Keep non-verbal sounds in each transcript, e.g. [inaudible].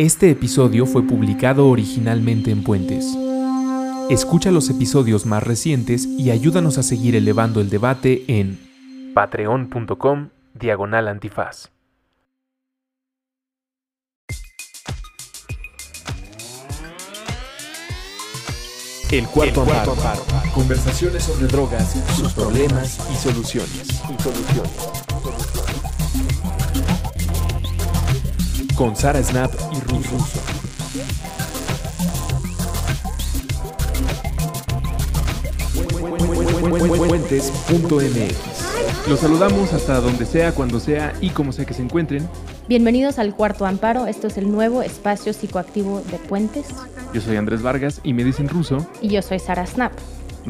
Este episodio fue publicado originalmente en Puentes. Escucha los episodios más recientes y ayúdanos a seguir elevando el debate en patreon.com diagonal antifaz. El cuarto, amparo. Conversaciones sobre drogas, sus problemas y soluciones. Y soluciones. Con Sara Snap y Russo. Fuentes.mx. Los saludamos hasta donde sea, cuando sea y como sea que se encuentren. Bienvenidos al Cuarto Amparo. Esto es el nuevo espacio psicoactivo de Puentes. Yo soy Andrés Vargas y me dicen ruso. Y yo soy Sara Snap.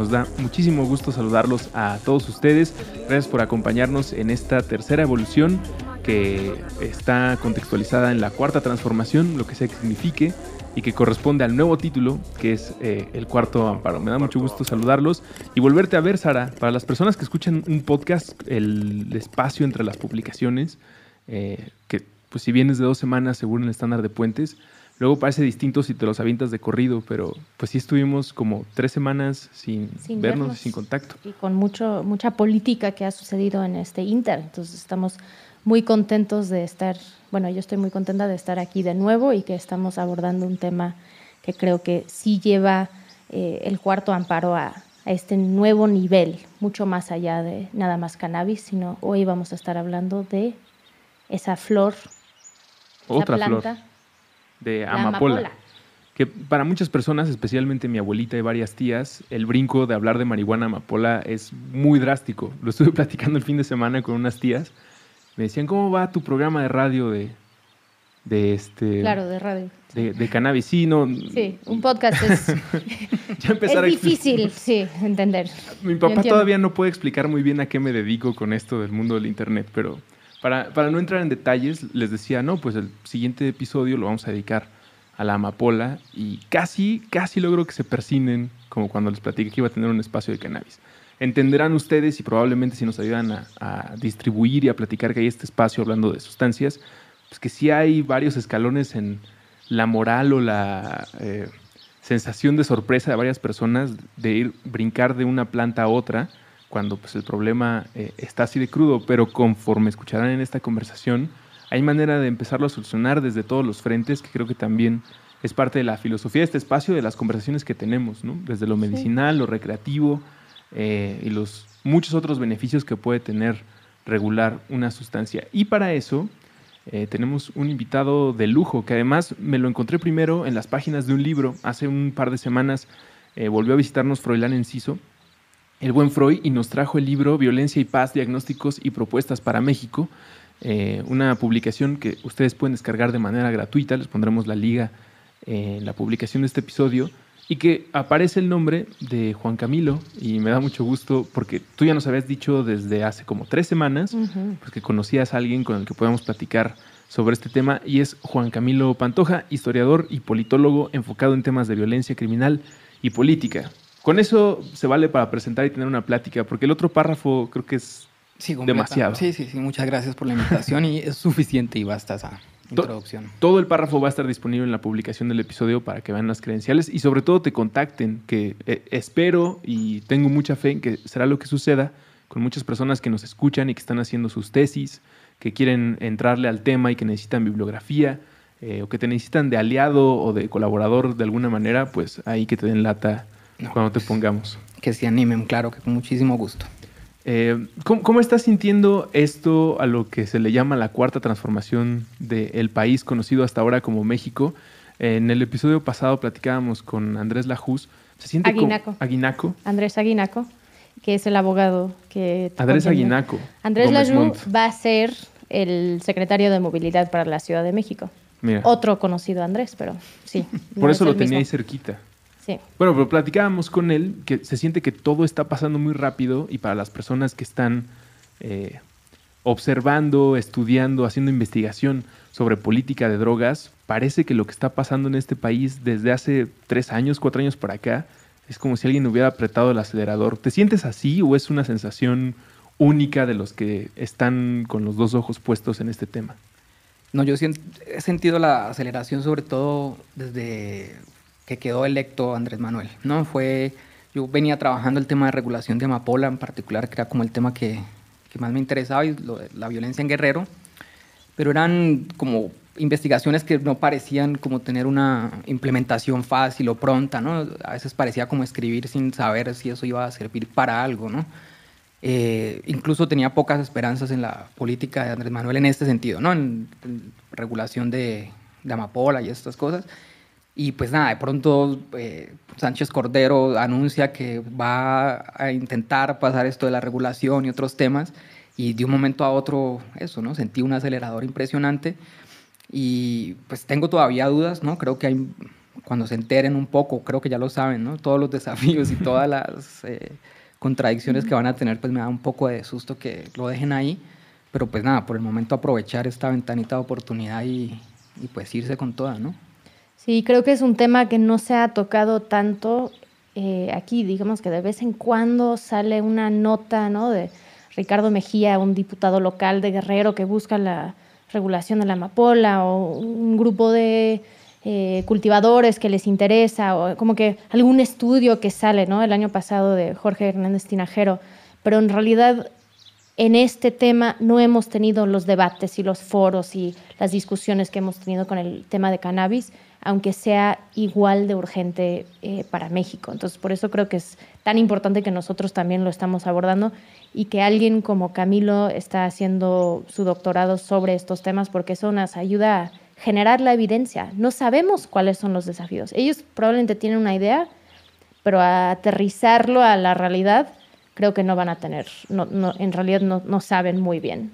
Nos da muchísimo gusto saludarlos a todos ustedes. Gracias por acompañarnos en esta tercera evolución que está contextualizada en la cuarta transformación, lo que sea que signifique, y que corresponde al nuevo título, que es eh, El Cuarto Amparo. Me da mucho gusto saludarlos y volverte a ver, Sara. Para las personas que escuchan un podcast, el espacio entre las publicaciones, eh, que pues si vienes de dos semanas según el estándar de puentes, Luego parece distinto si te los avientas de corrido, pero pues sí estuvimos como tres semanas sin, vernos, y sin contacto. Y con mucho, mucha política que ha sucedido en este Inter. Entonces estamos muy contentos de estar, bueno, yo estoy muy contenta de estar aquí de nuevo y que estamos abordando un tema que creo que sí lleva eh, el cuarto amparo a, a, este nuevo nivel, mucho más allá de nada más cannabis, sino hoy vamos a estar hablando de esa flor, Otra planta. Flor de amapola. Que para muchas personas, especialmente mi abuelita y varias tías, el brinco de hablar de marihuana amapola es muy drástico. Lo estuve [laughs] platicando el fin de semana con unas tías. Me decían, ¿cómo va tu programa de radio de, de este... Claro, de radio. De, cannabis, sí, no... Sí, un podcast es, [laughs] ya es difícil, sí, entender. Mi papá todavía no puede explicar muy bien a qué me dedico con esto del mundo del Internet, pero para, no entrar en detalles, les decía, no, pues el siguiente episodio lo vamos a dedicar a la amapola y casi, casi logro que se persinen como cuando les platiqué que iba a tener un espacio de cannabis. Entenderán ustedes y probablemente si nos ayudan a, distribuir y a platicar que hay este espacio hablando de sustancias, pues que sí hay varios escalones en la moral o la eh, sensación de sorpresa de varias personas de ir brincar de una planta a otra cuando pues, el problema eh, está así de crudo, pero conforme escucharán en esta conversación, hay manera de empezarlo a solucionar desde todos los frentes, que creo que también es parte de la filosofía de este espacio, de las conversaciones que tenemos, ¿no? desde lo medicinal, lo recreativo eh, y los muchos otros beneficios que puede tener regular una sustancia. Y para eso eh, tenemos un invitado de lujo, que además me lo encontré primero en las páginas de un libro, hace un par de semanas volvió a visitarnos Froilán Enciso, el buen Freud y nos trajo el libro Violencia y Paz, Diagnósticos y Propuestas para México, eh, una publicación que ustedes pueden descargar de manera gratuita, les pondremos la liga en la publicación de este episodio, y que aparece el nombre de Juan Camilo, y me da mucho gusto porque tú ya nos habías dicho desde hace como tres semanas, porque conocías a alguien con el que podemos platicar sobre este tema, y es Juan Camilo Pantoja, historiador y politólogo enfocado en temas de violencia criminal y política. Con eso se vale para presentar y tener una plática, porque el otro párrafo creo que es demasiado. Sí, sí, sí, muchas gracias por la invitación y es suficiente y basta esa introducción. Todo el párrafo va a estar disponible en la publicación del episodio para que vean las credenciales y sobre todo te contacten, que eh, espero y tengo mucha fe en que será lo que suceda con muchas personas que nos escuchan y que están haciendo sus tesis, que quieren entrarle al tema y que necesitan bibliografía. Eh, o que te necesitan de aliado o de colaborador de alguna manera, pues ahí que te den lata cuando te pongamos. Que se animen, claro, que con muchísimo gusto. Eh, ¿cómo, estás sintiendo esto a lo que se le llama la cuarta transformación del país conocido hasta ahora como México? En el episodio pasado platicábamos con Andrés Lajus. ¿Se siente Aguinaco. Aguinaco. Andrés Aguinaco, que es el abogado que... Andrés Aguinaco. Andrés Lajus va a ser el secretario de Movilidad para la Ciudad de México. Otro conocido Andrés, pero sí. Por eso lo tenía ahí cerquita. Bueno, pero platicábamos con él que se siente que todo está pasando muy rápido y para las personas que están eh, observando, estudiando, haciendo investigación sobre política de drogas, parece que lo que está pasando en este país desde hace tres años, cuatro años para acá, es como si alguien hubiera apretado el acelerador. ¿Te sientes así o es una sensación única de los que están con los dos ojos puestos en este tema? No, yo he sentido la aceleración sobre todo desde que quedó electo Andrés Manuel, ¿no? Fue, yo venía trabajando el tema de regulación de amapola en particular, que era como el tema que, que más me interesaba, y la violencia en Guerrero, pero eran como investigaciones que no parecían como tener una implementación fácil o pronta, ¿no? A veces parecía como escribir sin saber si eso iba a servir para algo, ¿no? Eh, incluso tenía pocas esperanzas en la política de Andrés Manuel en este sentido, ¿no? En, regulación de, de, amapola y estas cosas. Y pues nada, de pronto eh, Sánchez Cordero anuncia que va a intentar pasar esto de la regulación y otros temas. Y de un momento a otro, eso, ¿no? Sentí un acelerador impresionante. Y pues tengo todavía dudas, ¿no? Creo que hay, cuando se enteren un poco, creo que ya lo saben, ¿no? Todos los [laughs] desafíos y todas las eh, contradicciones que van a tener, pues me da un poco de susto que lo dejen ahí. Pero pues nada, por el momento aprovechar esta ventanita de oportunidad y, y pues irse con toda, ¿no? Sí, creo que es un tema que no se ha tocado tanto eh, aquí, digamos que de vez en cuando sale una nota, ¿no? De Ricardo Mejía, un diputado local de Guerrero que busca la regulación de la amapola o un grupo de eh, cultivadores que les interesa o como que algún estudio que sale, ¿no? El año pasado de Jorge Hernández Tinajero, pero en realidad en este tema no hemos tenido los debates y los foros y las discusiones que hemos tenido con el tema de cannabis, aunque sea igual de urgente eh, para México. Entonces, por eso creo que es tan importante que nosotros también lo estamos abordando y que alguien como Camilo está haciendo su doctorado sobre estos temas porque eso nos ayuda a generar la evidencia. No sabemos cuáles son los desafíos. Ellos probablemente tienen una idea, pero a aterrizarlo a la realidad creo que no van a tener, no, en realidad no, no saben muy bien.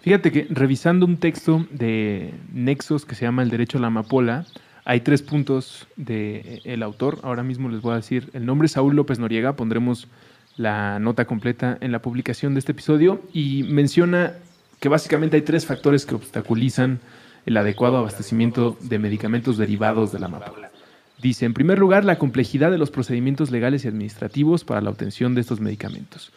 Fíjate que revisando un texto de Nexos que se llama El derecho a la amapola, hay tres puntos del el autor. Ahora mismo les voy a decir el nombre, Saúl López Noriega. Pondremos la nota completa en la publicación de este episodio y menciona que básicamente hay tres factores que obstaculizan el adecuado abastecimiento de medicamentos derivados de la amapola. Dice, en primer lugar, la complejidad de los procedimientos legales y administrativos para la obtención de estos medicamentos.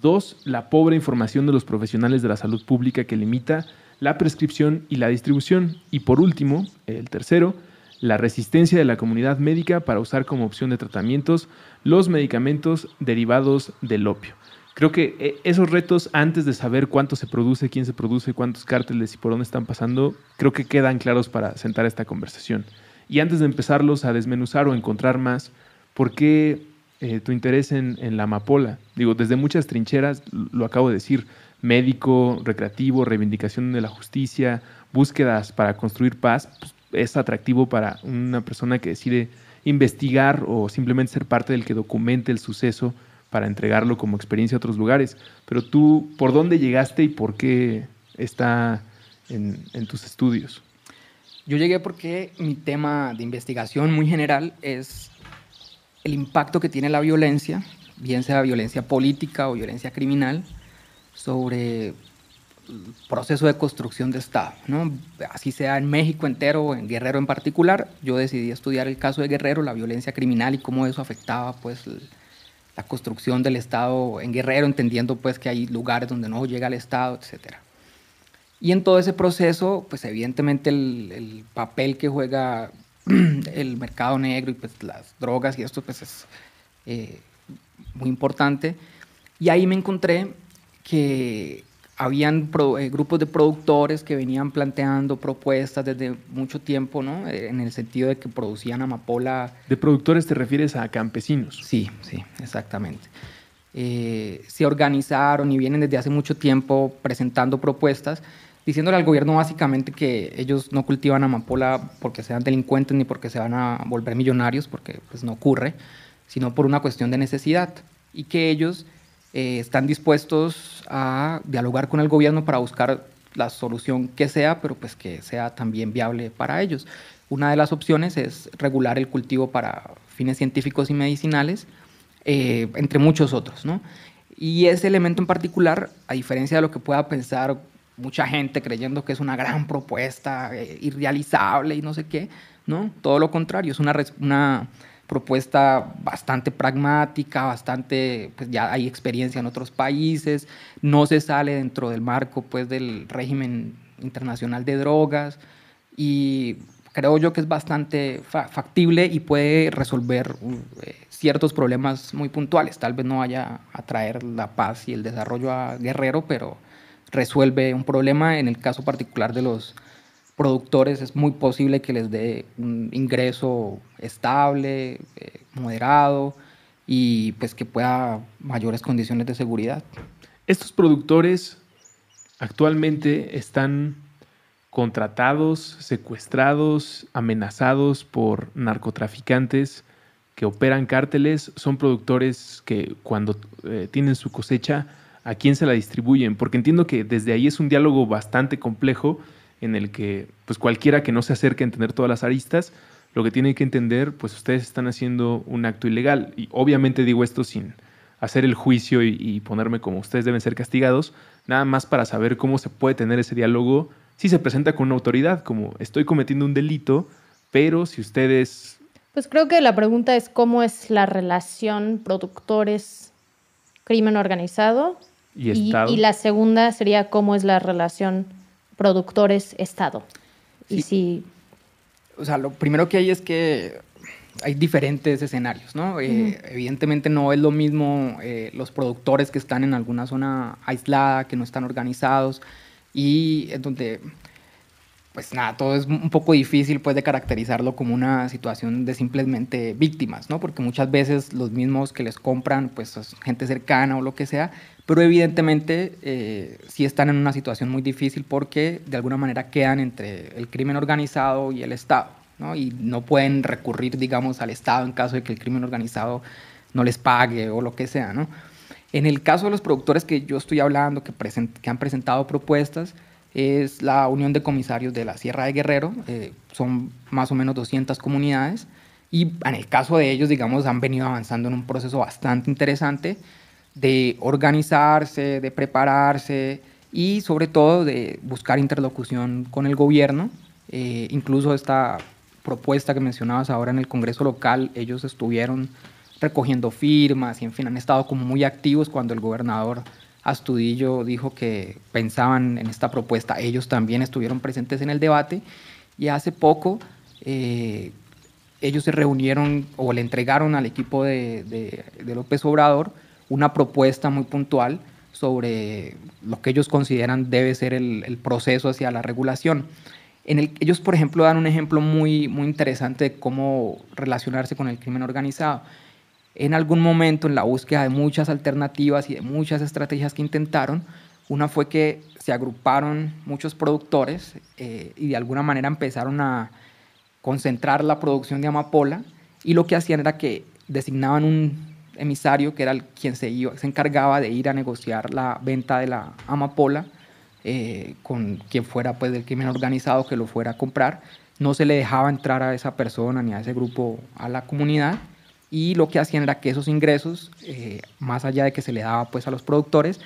Dos, la pobre información de los profesionales de la salud pública que limita la prescripción y la distribución. Y por último, el tercero, la resistencia de la comunidad médica para usar como opción de tratamientos los medicamentos derivados del opio. Creo que eh, esos retos, antes de saber cuánto se produce, quién se produce, cuántos cárteles y por dónde están pasando, creo que quedan claros para sentar esta conversación. Y antes de empezarlos a desmenuzar o encontrar más, ¿por qué eh, tu interés en, la amapola? Digo, desde muchas trincheras, lo acabo de decir, médico, recreativo, reivindicación de la justicia, búsquedas para construir paz, pues, es atractivo para una persona que decide investigar o simplemente ser parte del que documente el suceso para entregarlo como experiencia a otros lugares. Pero tú, ¿por dónde llegaste y por qué está en, en tus estudios? Yo llegué porque mi tema de investigación muy general es el impacto que tiene la violencia, bien sea violencia política o violencia criminal, sobre proceso de construcción de Estado, así sea en México entero o en Guerrero en particular. Yo decidí estudiar el caso de Guerrero, la violencia criminal y cómo eso afectaba pues, la construcción del Estado en Guerrero, entendiendo pues, que hay lugares donde no llega el Estado, etc. Y en todo ese proceso, pues evidentemente el, papel que juega [clears throat] el mercado negro y pues, las drogas y esto pues, es eh, muy importante. Y ahí me encontré que habían eh, grupos de productores que venían planteando propuestas desde mucho tiempo, ¿no? Eh, en el sentido de que producían amapola. ¿De productores te refieres a campesinos? Sí, sí, exactamente. Eh, se organizaron y vienen desde hace mucho tiempo presentando propuestas, diciéndole al gobierno básicamente que ellos no cultivan amapola porque sean delincuentes ni porque se van a volver millonarios, porque pues no ocurre, sino por una cuestión de necesidad. Y que ellos eh, están dispuestos a dialogar con el gobierno para buscar la solución que sea, pero pues que sea también viable para ellos. Una de las opciones es regular el cultivo para fines científicos y medicinales, eh, entre muchos otros, ¿no? Y ese elemento en particular, a diferencia de lo que pueda pensar mucha gente creyendo que es una gran propuesta eh, irrealizable y no sé qué, ¿no? Todo lo contrario, es una, una propuesta bastante pragmática, bastante, pues ya hay experiencia en otros países, no se sale dentro del marco pues del régimen internacional de drogas y creo yo que es bastante factible y puede resolver eh, ciertos problemas muy puntuales. Tal vez no vaya a traer la paz y el desarrollo a Guerrero, pero resuelve un problema. En el caso particular de los productores es muy posible que les dé un ingreso estable, eh, moderado y pues que pueda mayores condiciones de seguridad. Estos productores actualmente están contratados, secuestrados, amenazados por narcotraficantes que operan cárteles, son productores que cuando eh, tienen su cosecha, ¿a quién se la distribuyen? Porque entiendo que desde ahí es un diálogo bastante complejo en el que pues cualquiera que no se acerque a entender todas las aristas, lo que tiene que entender, pues ustedes están haciendo un acto ilegal. Y obviamente digo esto sin hacer el juicio y, ponerme como ustedes deben ser castigados, nada más para saber cómo se puede tener ese diálogo si se presenta con una autoridad, como estoy cometiendo un delito, pero si ustedes... Pues creo que la pregunta es cómo es la relación productores crimen organizado y, Estado. y, la segunda sería cómo es la relación productores Estado. Y si... O sea, lo primero que hay es que hay diferentes escenarios, ¿no? Eh, evidentemente no es lo mismo eh, los productores que están en alguna zona aislada, que no están organizados y en donde, pues nada, todo es un poco difícil pues de caracterizarlo como una situación de simplemente víctimas, ¿no? Porque muchas veces los mismos que les compran, pues gente cercana o lo que sea, pero evidentemente eh, sí están en una situación muy difícil porque de alguna manera quedan entre el crimen organizado y el Estado y no pueden recurrir, digamos, al Estado en caso de que el crimen organizado no les pague o lo que sea. ¿no? En el caso de los productores que yo estoy hablando, que, que han presentado propuestas, es la Unión de Comisarios de la Sierra de Guerrero, eh, son más o menos 200 comunidades, y en el caso de ellos, digamos, han venido avanzando en un proceso bastante interesante de organizarse, de prepararse y sobre todo de buscar interlocución con el gobierno. Eh, incluso esta propuesta que mencionabas ahora en el Congreso local, ellos estuvieron recogiendo firmas y en fin, han estado como muy activos cuando el gobernador Astudillo dijo que pensaban en esta propuesta. Ellos también estuvieron presentes en el debate y hace poco eh, ellos se reunieron o le entregaron al equipo de, López Obrador una propuesta muy puntual sobre lo que ellos consideran debe ser el, proceso hacia la regulación ellos, por ejemplo, dan un ejemplo muy, muy interesante de cómo relacionarse con el crimen organizado. En algún momento, en la búsqueda de muchas alternativas y de muchas estrategias que intentaron, una fue que se agruparon muchos productores eh, y de alguna manera empezaron a concentrar la producción de amapola y lo que hacían era que designaban un emisario que era el, quien se, iba, se encargaba de ir a negociar la venta de la amapola eh, con quien fuera pues del crimen organizado que lo fuera a comprar. No se le dejaba entrar a esa persona ni a ese grupo a la comunidad y lo que hacían era que esos ingresos, eh, más allá de que se le daba pues a los productores,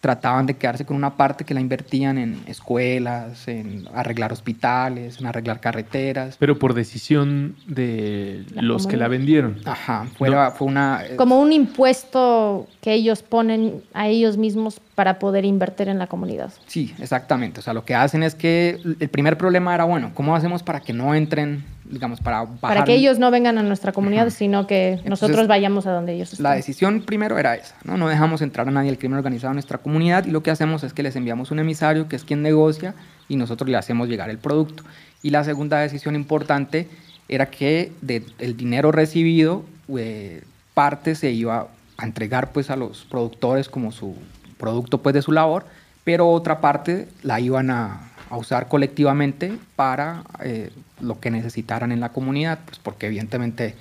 trataban de quedarse con una parte que la invertían en escuelas, en arreglar hospitales, en arreglar carreteras. Pero por decisión de los que la vendieron. Ajá, fue, fue una... Eh, Como un impuesto que ellos ponen a ellos mismos para poder invertir en la comunidad. Sí, exactamente. O sea, lo que hacen es que el primer problema era, bueno, ¿cómo hacemos para que no entren digamos, para Para que ellos no vengan a nuestra comunidad, sino que nosotros vayamos a donde ellos están. La decisión primero era esa, ¿no? No dejamos entrar a nadie el crimen organizado en nuestra comunidad y lo que hacemos es que les enviamos un emisario que es quien negocia y nosotros le hacemos llegar el producto. Y la segunda decisión importante era que del dinero recibido, eh, parte se iba a entregar pues a los productores como su producto pues de su labor, pero otra parte la iban a, a usar colectivamente para eh, lo que necesitaran en la comunidad, pues porque evidentemente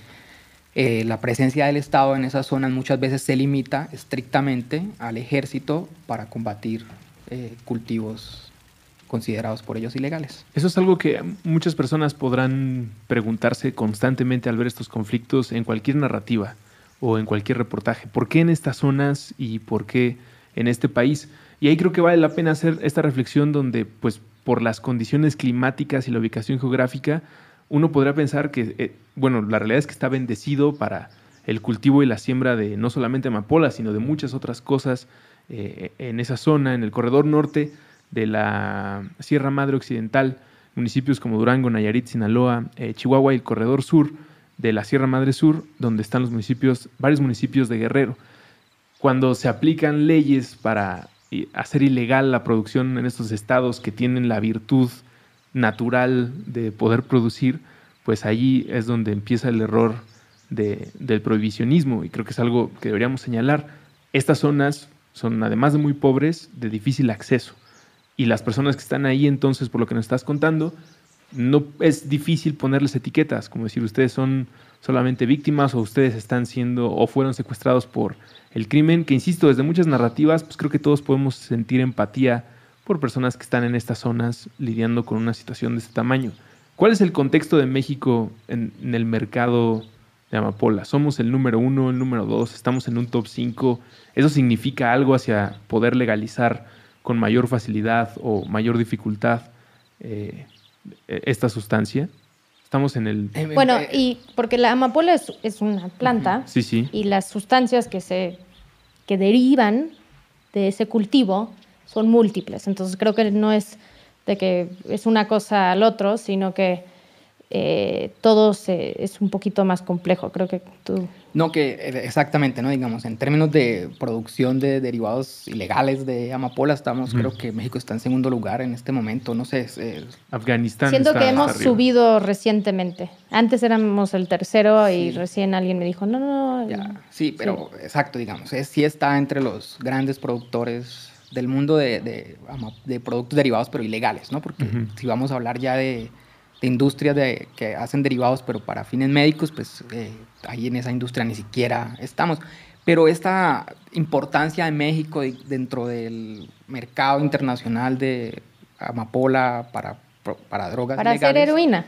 eh, la presencia del Estado en esas zonas muchas veces se limita estrictamente al ejército para combatir eh, cultivos considerados por ellos ilegales. Eso es algo que muchas personas podrán preguntarse constantemente al ver estos conflictos en cualquier narrativa o en cualquier reportaje. ¿Por qué en estas zonas y por qué en este país? Y ahí creo que vale la pena hacer esta reflexión donde pues por las condiciones climáticas y la ubicación geográfica, uno podría pensar que, eh, bueno, la realidad es que está bendecido para el cultivo y la siembra de no solamente amapola, sino de muchas otras cosas eh, en esa zona, en el corredor norte. de la Sierra Madre Occidental, municipios como Durango, Nayarit, Sinaloa, eh, Chihuahua y el Corredor Sur de la Sierra Madre Sur, donde están los municipios, varios municipios de Guerrero. Cuando se aplican leyes para hacer ilegal la producción en estos estados que tienen la virtud natural de poder producir, pues allí es donde empieza el error del prohibicionismo y creo que es algo que deberíamos señalar. Estas zonas son, además de muy pobres, de difícil acceso. Y las personas que están ahí, entonces, por lo que nos estás contando, no es difícil ponerles etiquetas, como decir, ustedes son solamente víctimas o ustedes están siendo o fueron secuestrados por el crimen, que insisto, desde muchas narrativas, pues creo que todos podemos sentir empatía por personas que están en estas zonas lidiando con una situación de este tamaño. ¿Cuál es el contexto de México en, el mercado de amapola. Somos el número uno, el número dos, estamos en un top 5. ¿Eso significa algo hacia poder legalizar con mayor facilidad o mayor dificultad eh, esta sustancia? Estamos en el... Bueno, y porque la amapola es, una planta sí, sí. y las sustancias que, se, que derivan de ese cultivo son múltiples. Entonces creo que no es de que es una cosa al otro, sino que eh, todo es un poquito más complejo. Creo que tú... No, que eh, exactamente, ¿no? Digamos, en términos de producción de derivados ilegales de amapola, estamos, creo que México está en segundo lugar en este momento, no sé. Afganistán. Siento que hemos subido recientemente. Antes éramos el tercero y recién alguien me dijo, no, no, no. sí, pero exacto, digamos, sí está entre los grandes productores del mundo de, de, productos derivados, pero ilegales, ¿no? Porque si vamos a hablar ya de de industrias de, que hacen derivados, pero para fines médicos, pues eh, ahí en esa industria ni siquiera estamos. Pero esta importancia de México dentro del mercado internacional de amapola para, para drogas Para hacer heroína,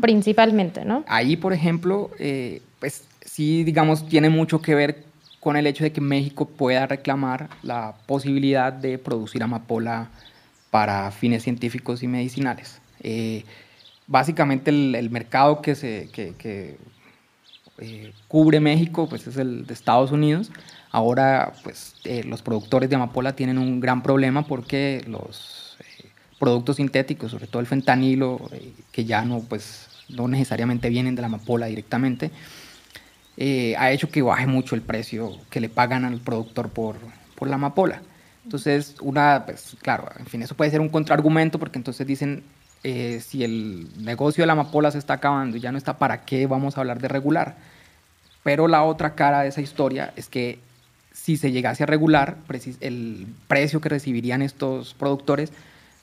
principalmente, ¿no? Ahí, por ejemplo, eh, pues sí, digamos, tiene mucho que ver con el hecho de que México pueda reclamar la posibilidad de producir amapola para fines científicos y medicinales. Eh, básicamente el, mercado que, se, que, eh, cubre México pues es el de Estados Unidos. Ahora pues eh, los productores de amapola tienen un gran problema porque los eh, productos sintéticos, sobre todo el fentanilo, que ya no, pues, no necesariamente vienen de la amapola directamente, ha hecho que baje mucho el precio que le pagan al productor por, por la amapola. Entonces, una, pues claro, en fin, eso puede ser un contraargumento porque entonces dicen, eh, si el negocio de la amapola se está acabando y ya no está, ¿para qué vamos a hablar de regular? Pero la otra cara de esa historia es que si se llegase a regular, el precio que recibirían estos productores,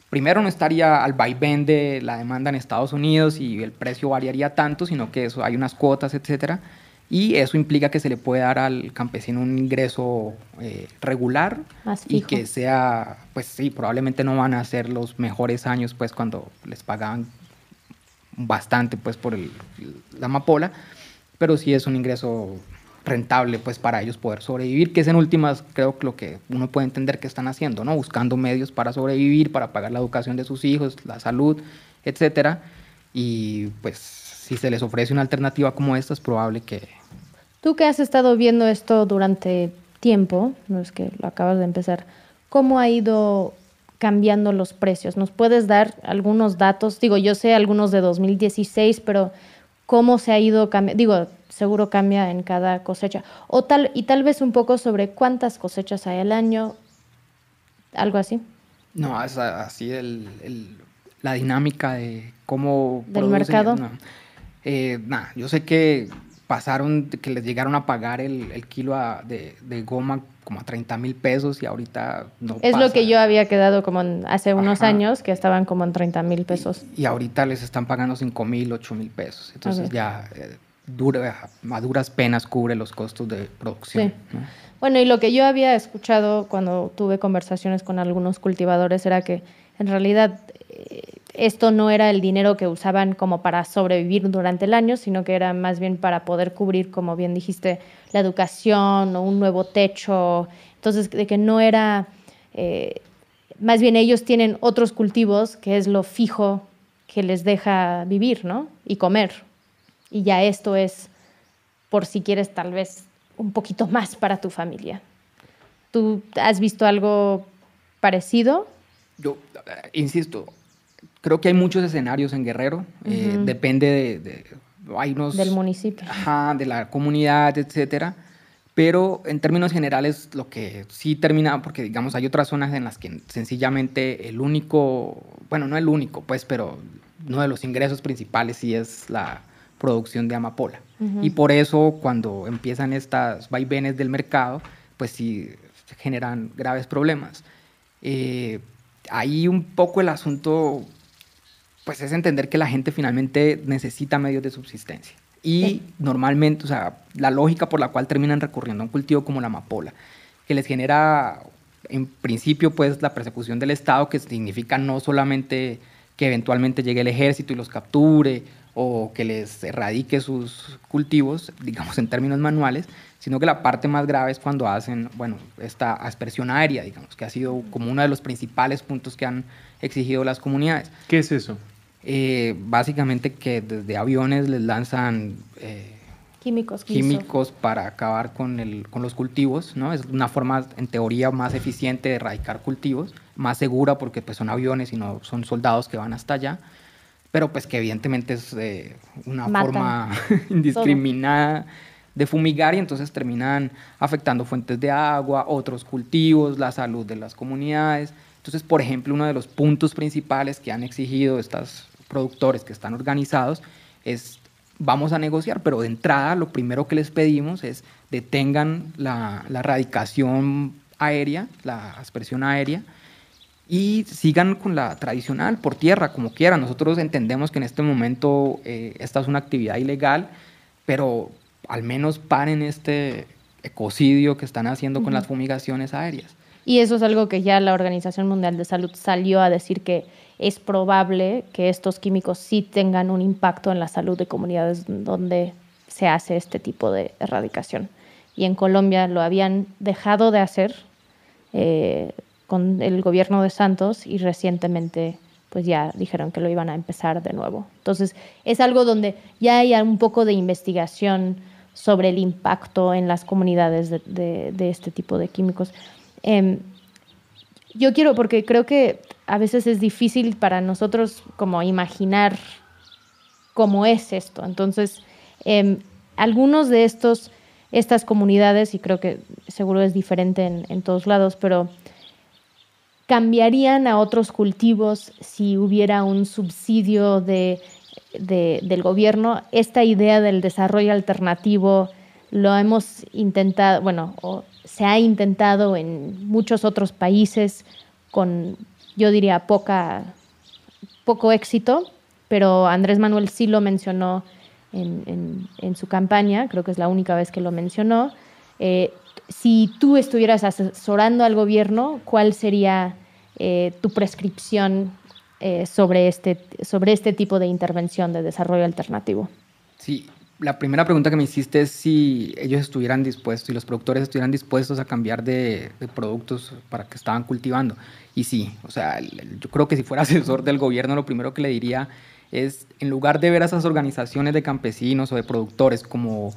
primero no estaría al vaivén de la demanda en Estados Unidos y el precio variaría tanto, sino que eso hay unas cuotas, etcétera y eso implica que se le puede dar al campesino un ingreso eh, regular y que sea, pues sí, probablemente no van a ser los mejores años pues cuando les pagaban bastante pues por la amapola, pero sí es un ingreso rentable pues para ellos poder sobrevivir, que es en últimas creo que lo que uno puede entender que están haciendo, ¿no? Buscando medios para sobrevivir, para pagar la educación de sus hijos, la salud, etcétera, y pues si se les ofrece una alternativa como esta, es probable que... Tú que has estado viendo esto durante tiempo, no es que lo acabas de empezar, ¿cómo ha ido cambiando los precios? ¿Nos puedes dar algunos datos? Digo, yo sé algunos de 2016, pero ¿cómo se ha ido cambiando? Digo, seguro cambia en cada cosecha. O tal, y tal vez un poco sobre cuántas cosechas hay al año, algo así. No, es así el, la dinámica de cómo... Del mercado. Eh, nada, yo sé que pasaron, que les llegaron a pagar el, kilo de, goma como a 30 mil pesos y ahorita no. Es lo que yo había quedado como hace unos años, que estaban como en 30 mil pesos. Y, ahorita les están pagando 5 mil, 8 mil pesos. Entonces ya eh, dura, a duras penas cubre los costos de producción. Bueno, y lo que yo había escuchado cuando tuve conversaciones con algunos cultivadores era que en realidad esto no era el dinero que usaban como para sobrevivir durante el año, sino que era más bien para poder cubrir, como bien dijiste, la educación o un nuevo techo. Entonces, de que no era, eh, más bien ellos tienen otros cultivos, que es lo fijo que les deja vivir, ¿no? Y comer. Y ya esto es, por si quieres, tal vez un poquito más para tu familia. ¿Tú has visto algo parecido? yo eh, insisto, creo que hay muchos escenarios en Guerrero, eh, depende de, de hay unos, del municipio, ajá, de la comunidad, etcétera. Pero en términos generales, lo que sí termina, porque digamos, hay otras zonas en las que sencillamente el único, bueno, no el único, pues, pero uno de los ingresos principales sí es la producción de amapola. Y por eso cuando empiezan estas vaivenes del mercado, pues sí generan graves problemas. Eh, ahí un poco el asunto, pues es entender que la gente finalmente necesita medios de subsistencia. Y normalmente, o sea, la lógica por la cual terminan recurriendo a un cultivo como la amapola, que les genera, en principio, pues la persecución del Estado, que significa no solamente que eventualmente llegue el ejército y los capture o que les erradique sus cultivos, digamos en términos manuales, sino que la parte más grave es cuando hacen, bueno, esta aspersión aérea, digamos, que ha sido como uno de los principales puntos que han exigido las comunidades. ¿Qué es eso? Eh, básicamente que desde aviones les lanzan eh, químicos, químicos para acabar con, el, con los cultivos, ¿no? Es una forma, en teoría, más eficiente de erradicar cultivos, más segura porque pues, son aviones y no son soldados que van hasta allá, pero pues que evidentemente es eh, una forma [laughs] indiscriminada de fumigar y entonces terminan afectando fuentes de agua, otros cultivos, la salud de las comunidades. Entonces, por ejemplo, uno de los puntos principales que han exigido estos productores que están organizados es vamos a negociar, pero de entrada lo primero que les pedimos es detengan la, la erradicación aérea, la aspersión aérea, y sigan con la tradicional por tierra, como quieran. Nosotros entendemos que en este momento eh, esta es una actividad ilegal, pero al menos paren este ecocidio que están haciendo con las fumigaciones aéreas. Y eso es algo que ya la Organización Mundial de Salud salió a decir que es probable que estos químicos sí tengan un impacto en la salud de comunidades donde se hace este tipo de erradicación. Y en Colombia lo habían dejado de hacer eh, con el gobierno de Santos y recientemente pues ya dijeron que lo iban a empezar de nuevo. Entonces es algo donde ya hay un poco de investigación sobre el impacto en las comunidades de, este tipo de químicos. Em, yo quiero, porque creo que a veces es difícil para nosotros como imaginar cómo es esto. Entonces, em, algunos de estos, estas comunidades, y creo que seguro es diferente en, todos lados, pero cambiarían a otros cultivos si hubiera un subsidio de del gobierno, esta idea del desarrollo alternativo lo hemos intentado, bueno, se ha intentado en muchos otros países con, yo diría, poca, poco éxito, pero Andrés Manuel sí lo mencionó en, su campaña, creo que es la única vez que lo mencionó. Eh, si tú estuvieras asesorando al gobierno, ¿cuál sería eh, tu prescripción eh, sobre, este, sobre este tipo de intervención de desarrollo alternativo. Sí, la primera pregunta que me hiciste es si ellos estuvieran dispuestos, si los productores estuvieran dispuestos a cambiar de, productos para que estaban cultivando. Y sí, o sea, yo creo que si fuera [laughs] asesor del gobierno, lo primero que le diría es, en lugar de ver a esas organizaciones de campesinos o de productores como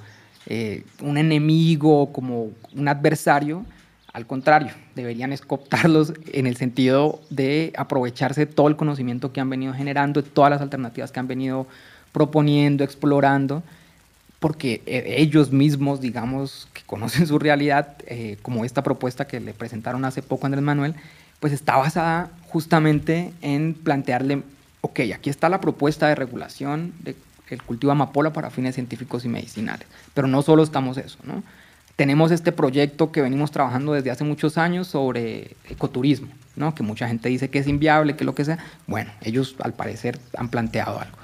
eh, un enemigo, como un adversario, al contrario, deberían escoptarlos en el sentido de aprovecharse de todo el conocimiento que han venido generando, de todas las alternativas que han venido proponiendo, explorando, porque eh, ellos mismos, digamos, que conocen su realidad, eh, como esta propuesta que le presentaron hace poco Andrés Manuel, pues está basada justamente en plantearle, ok, aquí está la propuesta de regulación del cultivo amapola para fines científicos y medicinales, pero no solo estamos eso, ¿no? tenemos este proyecto que venimos trabajando desde hace muchos años sobre ecoturismo, ¿no? que mucha gente dice que es inviable, que lo que sea. Bueno, ellos al parecer han planteado algo.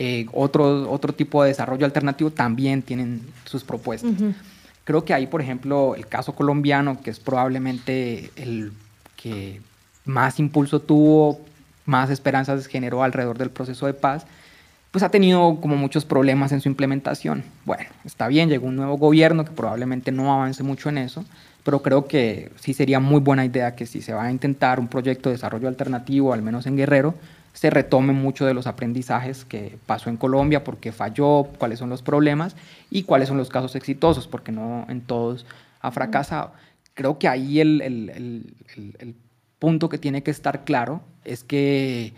Eh, otro, otro tipo de desarrollo alternativo también tienen sus propuestas. Creo que ahí, por ejemplo, el caso colombiano, que es probablemente el que más impulso tuvo, más esperanzas generó alrededor del proceso de paz, pues ha tenido como muchos problemas en su implementación. Bueno, está bien, llegó un nuevo gobierno que probablemente no avance mucho en eso, pero creo que sí sería muy buena idea que si se va a intentar un proyecto de desarrollo alternativo, al menos en Guerrero, se retome mucho de los aprendizajes que pasó en Colombia, porque falló, cuáles son los problemas y cuáles son los casos exitosos, porque no en todos ha fracasado. Creo que ahí el, el, el, punto que tiene que estar claro es que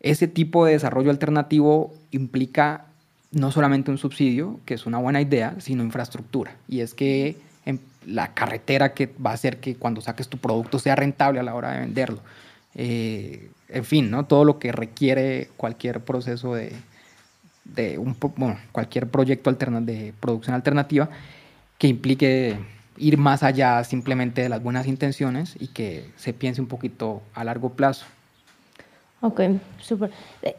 ese tipo de desarrollo alternativo implica no solamente un subsidio, que es una buena idea, sino infraestructura. Y es que la carretera que va a hacer que cuando saques tu producto sea rentable a la hora de venderlo. Eh, en fin, ¿no? todo lo que requiere cualquier proceso de, bueno, cualquier proyecto de producción alternativa que implique ir más allá simplemente de las buenas intenciones y que se piense un poquito a largo plazo. Ok, súper. Eh,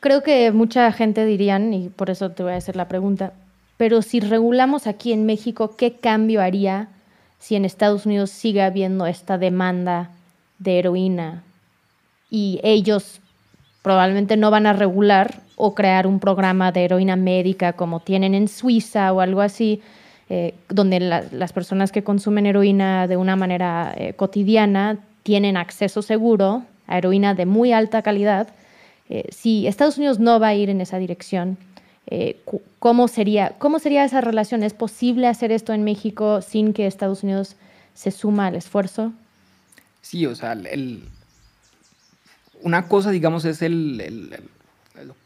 creo que mucha gente dirían, y por eso te voy a hacer la pregunta, pero si regulamos aquí en México, ¿qué cambio haría si en Estados Unidos sigue habiendo esta demanda de heroína y ellos probablemente no van a regular o crear un programa de heroína médica como tienen en Suiza o algo así? Eh, donde las personas que consumen heroína de una manera eh, cotidiana tienen acceso seguro a heroína de muy alta calidad. Eh, si Estados Unidos no va a ir en esa dirección, ¿cómo, sería, ¿cómo sería esa relación? ¿Es posible hacer esto en México sin que Estados Unidos se suma al esfuerzo? Sí, o sea, una cosa, digamos, es el,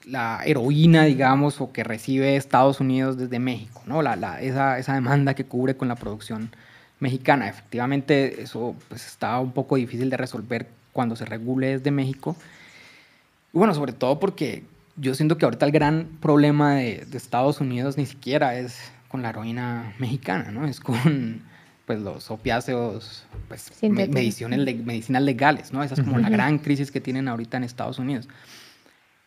la heroína, digamos, o que recibe Estados Unidos desde México, ¿no? La, esa, esa, demanda que cubre con la producción mexicana. Efectivamente, eso pues, está un poco difícil de resolver cuando se regule desde México. Y bueno, sobre todo porque yo siento que ahorita el gran problema de, de Estados Unidos ni siquiera es con la heroína mexicana, ¿no? Es con pues, los opiáceos, pues, medicinas legales, ¿no? Esa es como la gran crisis que tienen ahorita en Estados Unidos.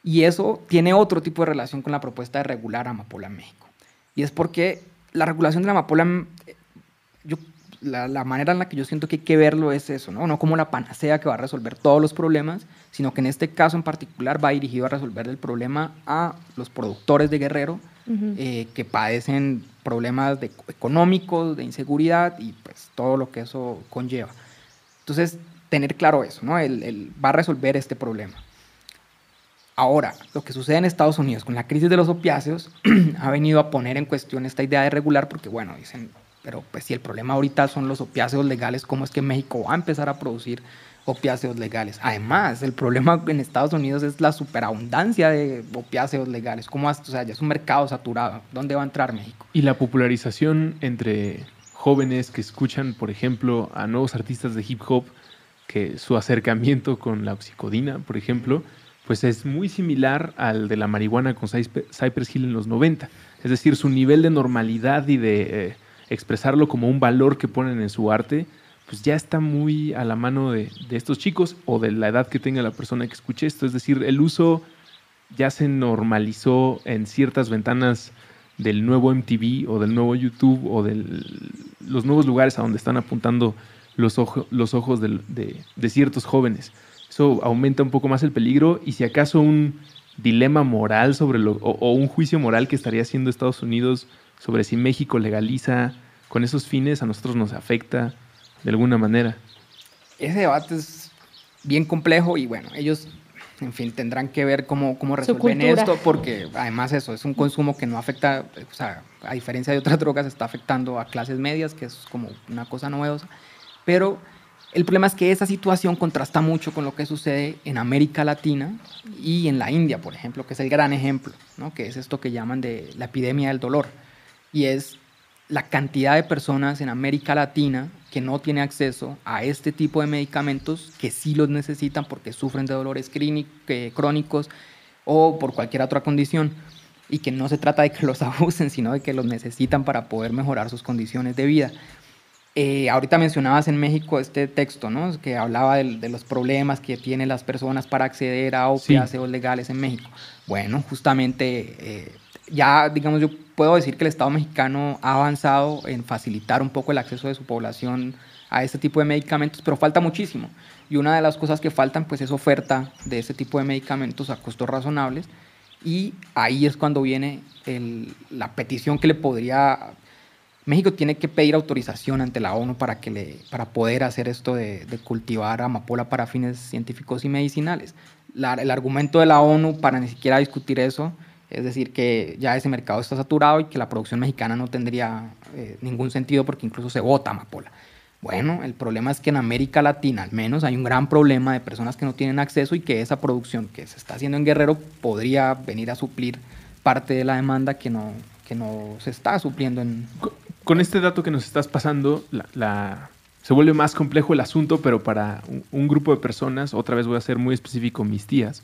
Y eso tiene otro tipo de relación con la propuesta de regular amapola en México. Y es porque la regulación de la amapola, mm, yo, la, la, manera en la que yo siento que hay que verlo es eso, ¿no? No como la panacea que va a resolver todos los problemas, sino que en este caso en particular va dirigido a resolver el problema a los productores de Guerrero eh, que padecen problemas de, económicos, de inseguridad y pues todo lo que eso conlleva. Entonces, tener claro eso, ¿no? Él, va a resolver este problema. Ahora, lo que sucede en Estados Unidos con la crisis de los opiáceos [clears throat] ha venido a poner en cuestión esta idea de regular porque, bueno, dicen, pero pues si el problema ahorita son los opiáceos legales, ¿cómo es que México va a empezar a producir opiáceos legales? Además, el problema en Estados Unidos es la superabundancia de opiáceos legales. ¿Cómo, o sea, ya es un mercado saturado. ¿Dónde va a entrar México? Y la popularización entre jóvenes que escuchan, por ejemplo, a nuevos artistas de hip hop, que su acercamiento con la oxicodina, por ejemplo, pues es muy similar al de la marihuana con Cypress Hill en los 90. Es decir, su nivel de normalidad y de eh, expresarlo como un valor que ponen en su arte, pues ya está muy a la mano de, estos chicos o de la edad que tenga la persona que escuche esto. Es decir, el uso ya se normalizó en ciertas ventanas del nuevo MTV o del nuevo YouTube o de los nuevos lugares a donde están apuntando los, los ojos de ciertos jóvenes. Eso aumenta un poco más el peligro y si acaso un dilema moral sobre lo, o, un juicio moral que estaría haciendo Estados Unidos sobre si México legaliza con esos fines a nosotros nos afecta de alguna manera. Ese debate es bien complejo y bueno, ellos, en fin, tendrán que ver cómo, cómo resuelven esto porque además eso es un consumo que no afecta, o sea, a diferencia de otras [laughs] drogas, está afectando a clases medias, que es como una cosa novedosa, pero el problema es que esa situación contrasta mucho con lo que sucede en América Latina y en la India, por ejemplo, que es el gran ejemplo, ¿no? que es esto que llaman de la epidemia del dolor. Y es la cantidad de personas en América Latina que no tiene acceso a este tipo de medicamentos, que sí los necesitan porque sufren de dolores crónicos o por cualquier otra condición, y que no se trata de que los [laughs] abusen, sino de que los necesitan para poder mejorar sus condiciones de vida. Eh, ahorita mencionabas en México este texto, ¿no? Que hablaba de, los problemas que tienen las personas para acceder a opiáceos legales en México. Bueno, justamente eh, ya, digamos, yo puedo decir que el Estado mexicano ha avanzado en facilitar un poco el acceso de su población a este tipo de medicamentos, pero falta muchísimo. Y una de las cosas que faltan, pues, es oferta de este tipo de medicamentos a costos razonables. Y ahí es cuando viene la petición que le podría México tiene que pedir autorización ante la ONU para, que para poder hacer esto de, cultivar amapola para fines científicos y medicinales. el argumento de la ONU para ni siquiera discutir eso es decir, que ya ese mercado está saturado y que la producción mexicana no tendría eh, ningún sentido porque incluso se vota amapola. Bueno, el problema es que en América Latina al menos hay un gran problema de personas que no tienen acceso y que esa producción que se está haciendo en Guerrero podría venir a suplir parte de la demanda que no, que no se está supliendo en... Con este dato que nos estás pasando, se vuelve más complejo el asunto, pero para un, grupo de personas, otra vez voy a ser muy específico, mis tías,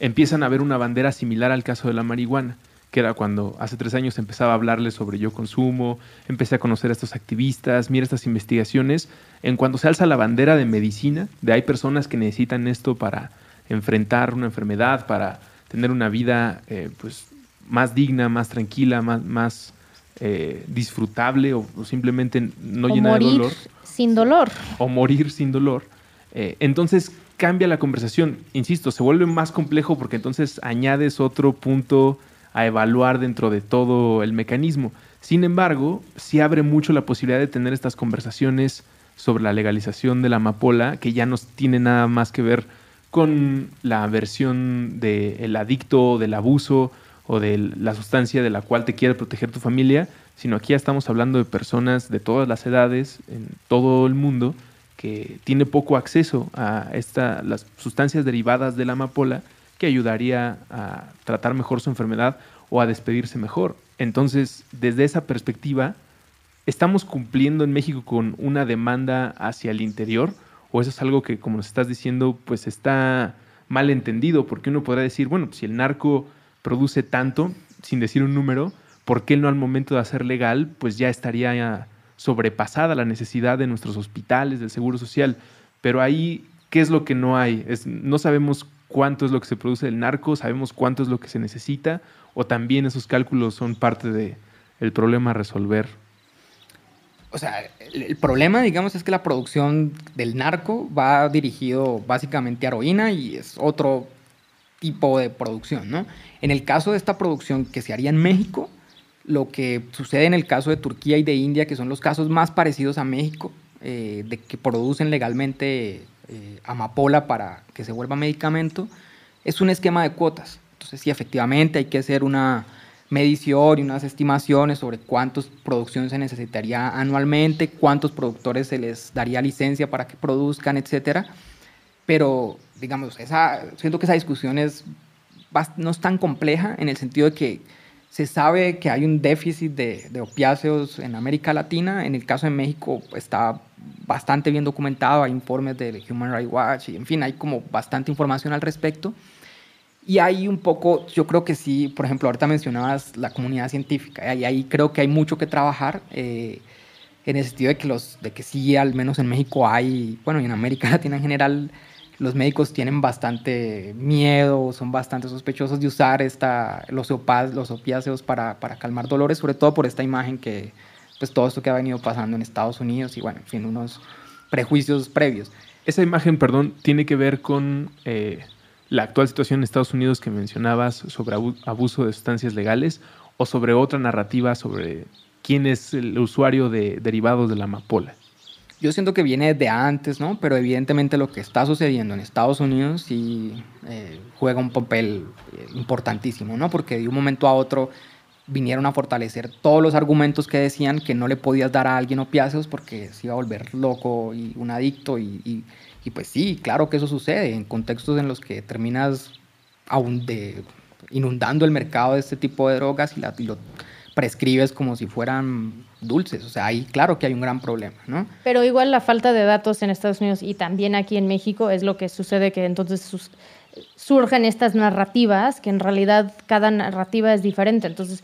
empiezan a ver una bandera similar al caso de la marihuana que era cuando hace tres años empezaba a hablarles sobre yo consumo, empecé a conocer a estos activistas, mira estas investigaciones, en cuanto se alza la bandera de medicina, de hay personas que necesitan esto para enfrentar una enfermedad, para tener una vida eh, pues, más digna, más tranquila, más, más eh, disfrutable o, simplemente no llena de dolor. Sin dolor. O morir sin dolor. Eh, entonces cambia la conversación, insisto, se vuelve más complejo porque entonces añades otro punto a evaluar dentro de todo el mecanismo. Sin embargo, sí abre mucho la posibilidad de tener estas conversaciones sobre la legalización de la amapola, que ya no tiene nada más que ver con la versión del adicto, del abuso o de la sustancia de la cual te quiere proteger tu familia, sino aquí ya estamos hablando de personas de todas las edades, en todo el mundo, que tiene poco acceso a las sustancias derivadas de la amapola que ayudaría a tratar mejor su enfermedad o a despedirse mejor. Entonces, desde esa perspectiva, ¿estamos cumpliendo en México con una demanda hacia el interior? ¿O eso es algo que, como nos estás diciendo, pues está mal entendido? Porque uno podrá decir, bueno, si el narco produce tanto, sin decir un número, ¿por qué no al momento de hacer legal, pues ya estaría sobrepasada la necesidad de nuestros hospitales, del seguro social? Pero ahí, ¿qué es lo que no hay? Es, no sabemos cuánto es lo que se produce del narco, sabemos cuánto es lo que se necesita, o también esos cálculos son parte del el problema a resolver. O sea, el, problema, digamos, es que la producción del narco va dirigido básicamente a heroína y es otro tipo de producción, ¿no? En el caso de esta producción que se haría en México, lo que sucede en el caso de Turquía y de India, que son los casos más parecidos a México, eh, de que producen legalmente eh, amapola para que se vuelva medicamento, es un esquema de cuotas. Entonces, sí, efectivamente hay que hacer una medición y unas estimaciones sobre cuántas producciones se necesitaría anualmente, cuántos productores se les daría licencia para que produzcan, etcétera. Pero, digamos, siento que esa discusión es, no es tan compleja en el sentido de que se sabe que hay un déficit de, de, opiáceos en América Latina. En el caso de México está bastante bien documentado, hay informes del Human Rights Watch, y en fin, hay como bastante información al respecto. Y hay un poco, yo creo que sí, por ejemplo, ahorita mencionabas la comunidad científica, y ahí creo que hay mucho que trabajar. Eh, en el sentido de que, los, de que sí, al menos en México hay, bueno, y en América [laughs] Latina en general, los médicos tienen bastante miedo, son bastante sospechosos de usar esta, los, opiáceos para, para, calmar dolores, sobre todo por esta imagen que, pues todo esto que ha venido pasando en Estados Unidos y bueno, en fin, unos prejuicios previos. Esa imagen, perdón, tiene que ver con eh, la actual situación en Estados Unidos que mencionabas sobre abuso de sustancias legales o sobre otra narrativa sobre quién es el usuario de derivados de la amapola yo siento que viene de antes, ¿no? Pero evidentemente lo que está sucediendo en Estados Unidos sí eh, juega un papel eh, importantísimo, ¿no? Porque de un momento a otro vinieron a fortalecer todos los argumentos que decían que no le podías dar a alguien opiáceos porque se iba a volver loco y un adicto y, y, pues sí, claro que eso sucede en contextos en los que terminas aún de, inundando el mercado de este tipo de drogas y, la, y lo prescribes como si fueran dulces. O sea, ahí claro que hay un gran problema, ¿no? Pero igual la falta de datos en Estados Unidos y también aquí en México es lo que sucede que entonces surgen estas narrativas, que en realidad cada narrativa es diferente. Entonces,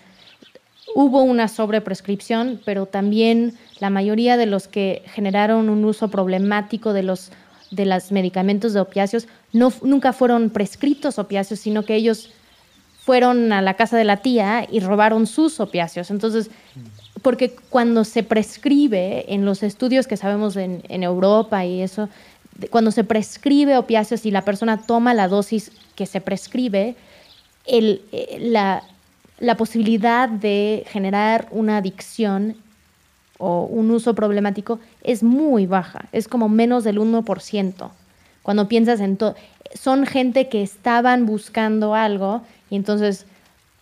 hubo una sobreprescripción, pero también la mayoría de los que generaron un uso problemático de los de los medicamentos de opiáceos no, nunca fueron prescritos opiáceos, sino que ellos fueron a la casa de la tía y robaron sus opiáceos. Entonces, porque cuando se prescribe en los estudios que sabemos en, Europa y eso, cuando se prescribe opiáceos y la persona toma la dosis que se prescribe, el, eh, la, la posibilidad de generar una adicción o un uso problemático es muy baja, es como menos del 1%. Cuando piensas en todo, son gente que estaban buscando algo y entonces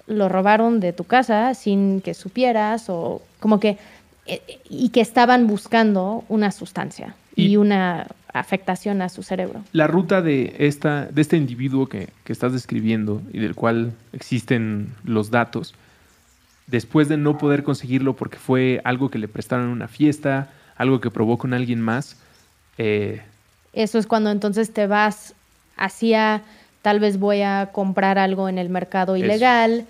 lo robaron de tu casa sin que supieras o como que eh, y que estaban buscando una sustancia y, una afectación a su cerebro. La ruta de, esta, de este individuo que, que estás describiendo y del cual existen los datos, después de no poder conseguirlo porque fue algo que le prestaron en una fiesta, algo que probó con alguien más. Eh, Eso es cuando entonces te vas hacia, tal vez voy a comprar algo en el mercado ilegal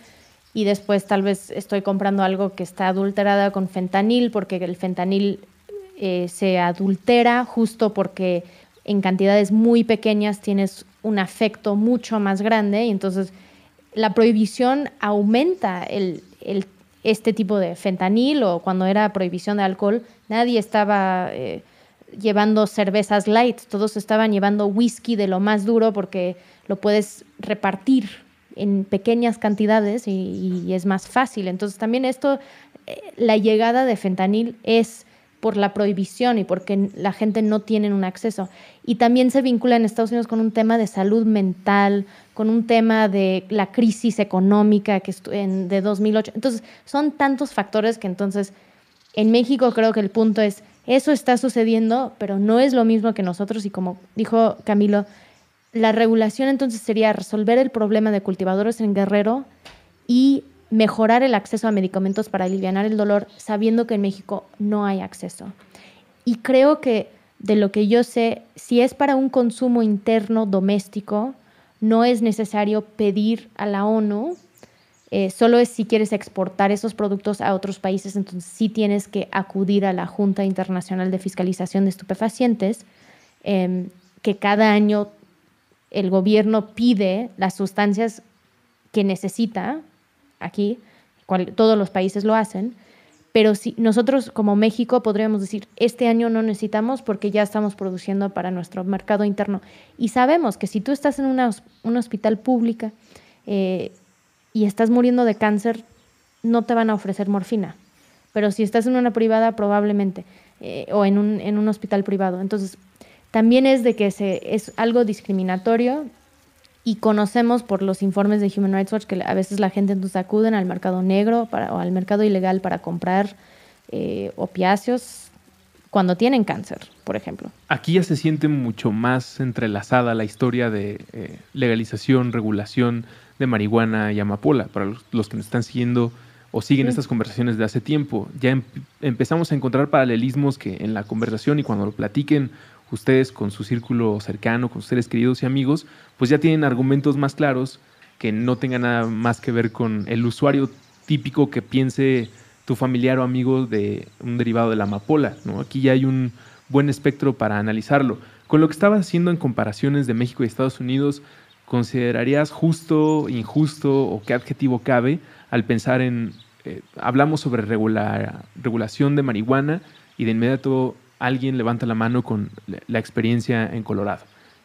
y después tal vez estoy comprando algo que está adulterada con fentanil porque el fentanil eh, se adultera justo porque en cantidades muy pequeñas tienes un afecto mucho más grande y entonces la prohibición aumenta el, este tipo de fentanil o cuando era prohibición de alcohol, nadie estaba eh, llevando cervezas light, todos estaban llevando whisky de lo más duro porque lo puedes repartir en pequeñas cantidades y, es más fácil. Entonces también esto, eh, la llegada de fentanil es por la prohibición y porque la gente no tiene un acceso. Y también se vincula en Estados Unidos con un tema de salud mental, con un tema de la crisis económica que en, de 2008. Entonces, son tantos factores que entonces en México creo que el punto es, eso está sucediendo, pero no es lo mismo que nosotros y como dijo Camilo, la regulación entonces sería resolver el problema de cultivadores en Guerrero y mejorar el acceso a medicamentos para aliviar el dolor, sabiendo que en México no hay acceso. Y creo que de lo que yo sé, si es para un consumo interno doméstico, no es necesario pedir a la ONU, eh, solo es si quieres exportar esos productos a otros países, entonces sí tienes que acudir a la Junta Internacional de Fiscalización de Estupefacientes, em, que cada año el gobierno pide las sustancias que necesita aquí, todos los países lo hacen, pero si nosotros como México podríamos decir, este año no necesitamos porque ya estamos produciendo para nuestro mercado interno. Y sabemos que si tú estás en una, un hospital pública eh, y estás muriendo de cáncer, no te van a ofrecer morfina. Pero si estás en una privada, probablemente, eh, o en un, en un hospital privado. Entonces, también es de que se, es algo discriminatorio y conocemos por los informes de Human Rights Watch que a veces la gente entonces acuden al mercado negro para, o al mercado ilegal para comprar eh, opiáceos cuando tienen cáncer, por ejemplo. Aquí ya se siente mucho más entrelazada la historia de eh, legalización, regulación de marihuana y amapola. Para los, que nos están siguiendo o siguen estas conversaciones de hace tiempo, ya em, empezamos a encontrar paralelismos que en la conversación y cuando lo platiquen ustedes con su círculo cercano, con sus seres queridos y amigos, pues ya tienen argumentos más claros que no tengan nada más que ver con el usuario típico que piense tu familiar o amigo de un derivado de la amapola. ¿no? Aquí ya hay un buen espectro para analizarlo. Con lo que estaba haciendo en comparaciones de México y Estados Unidos, ¿considerarías justo, injusto o qué adjetivo cabe al pensar en, eh, hablamos sobre regulación de marihuana y de inmediato alguien levanta la mano con la experiencia en Colorado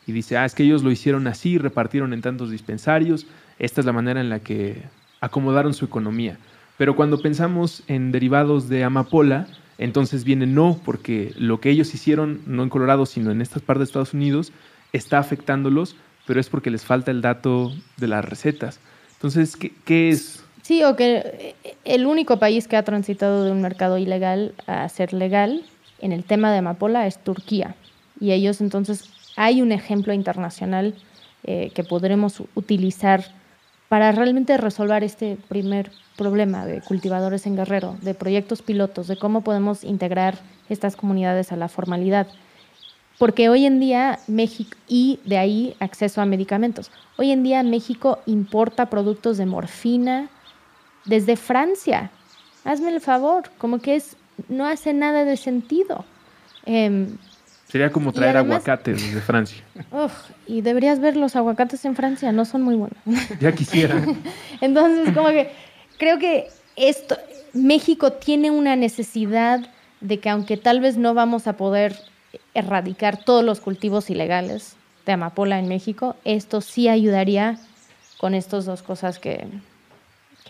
y dice, ah, es que ellos lo hicieron así, repartieron en tantos dispensarios, esta es la manera en la que acomodaron su economía. Pero cuando pensamos en derivados de amapola, entonces viene no, porque lo que ellos hicieron, no en Colorado, sino en estas partes de Estados Unidos, está afectándolos, pero es porque les falta el dato de las recetas. Entonces, ¿qué, qué es? Sí, o que el único país que ha transitado de un mercado ilegal a ser legal en el tema de amapola es Turquía. Y ellos entonces hay un ejemplo internacional eh, que podremos utilizar para realmente resolver este primer problema de cultivadores en Guerrero, de proyectos pilotos, de cómo podemos integrar estas comunidades a la formalidad. Porque hoy en día México, y de ahí acceso a medicamentos, hoy en día México importa productos de morfina desde Francia. Hazme el favor, como que es no hace nada de sentido. Em, Sería como traer aguacates de Francia. y deberías ver los aguacates en Francia, no son muy buenos. [laughs] Ya quisiera. [laughs] Entonces, como que creo que esto, México tiene una necesidad de que aunque tal vez no vamos a poder erradicar todos los cultivos ilegales de amapola en México, esto sí ayudaría con estas dos cosas que,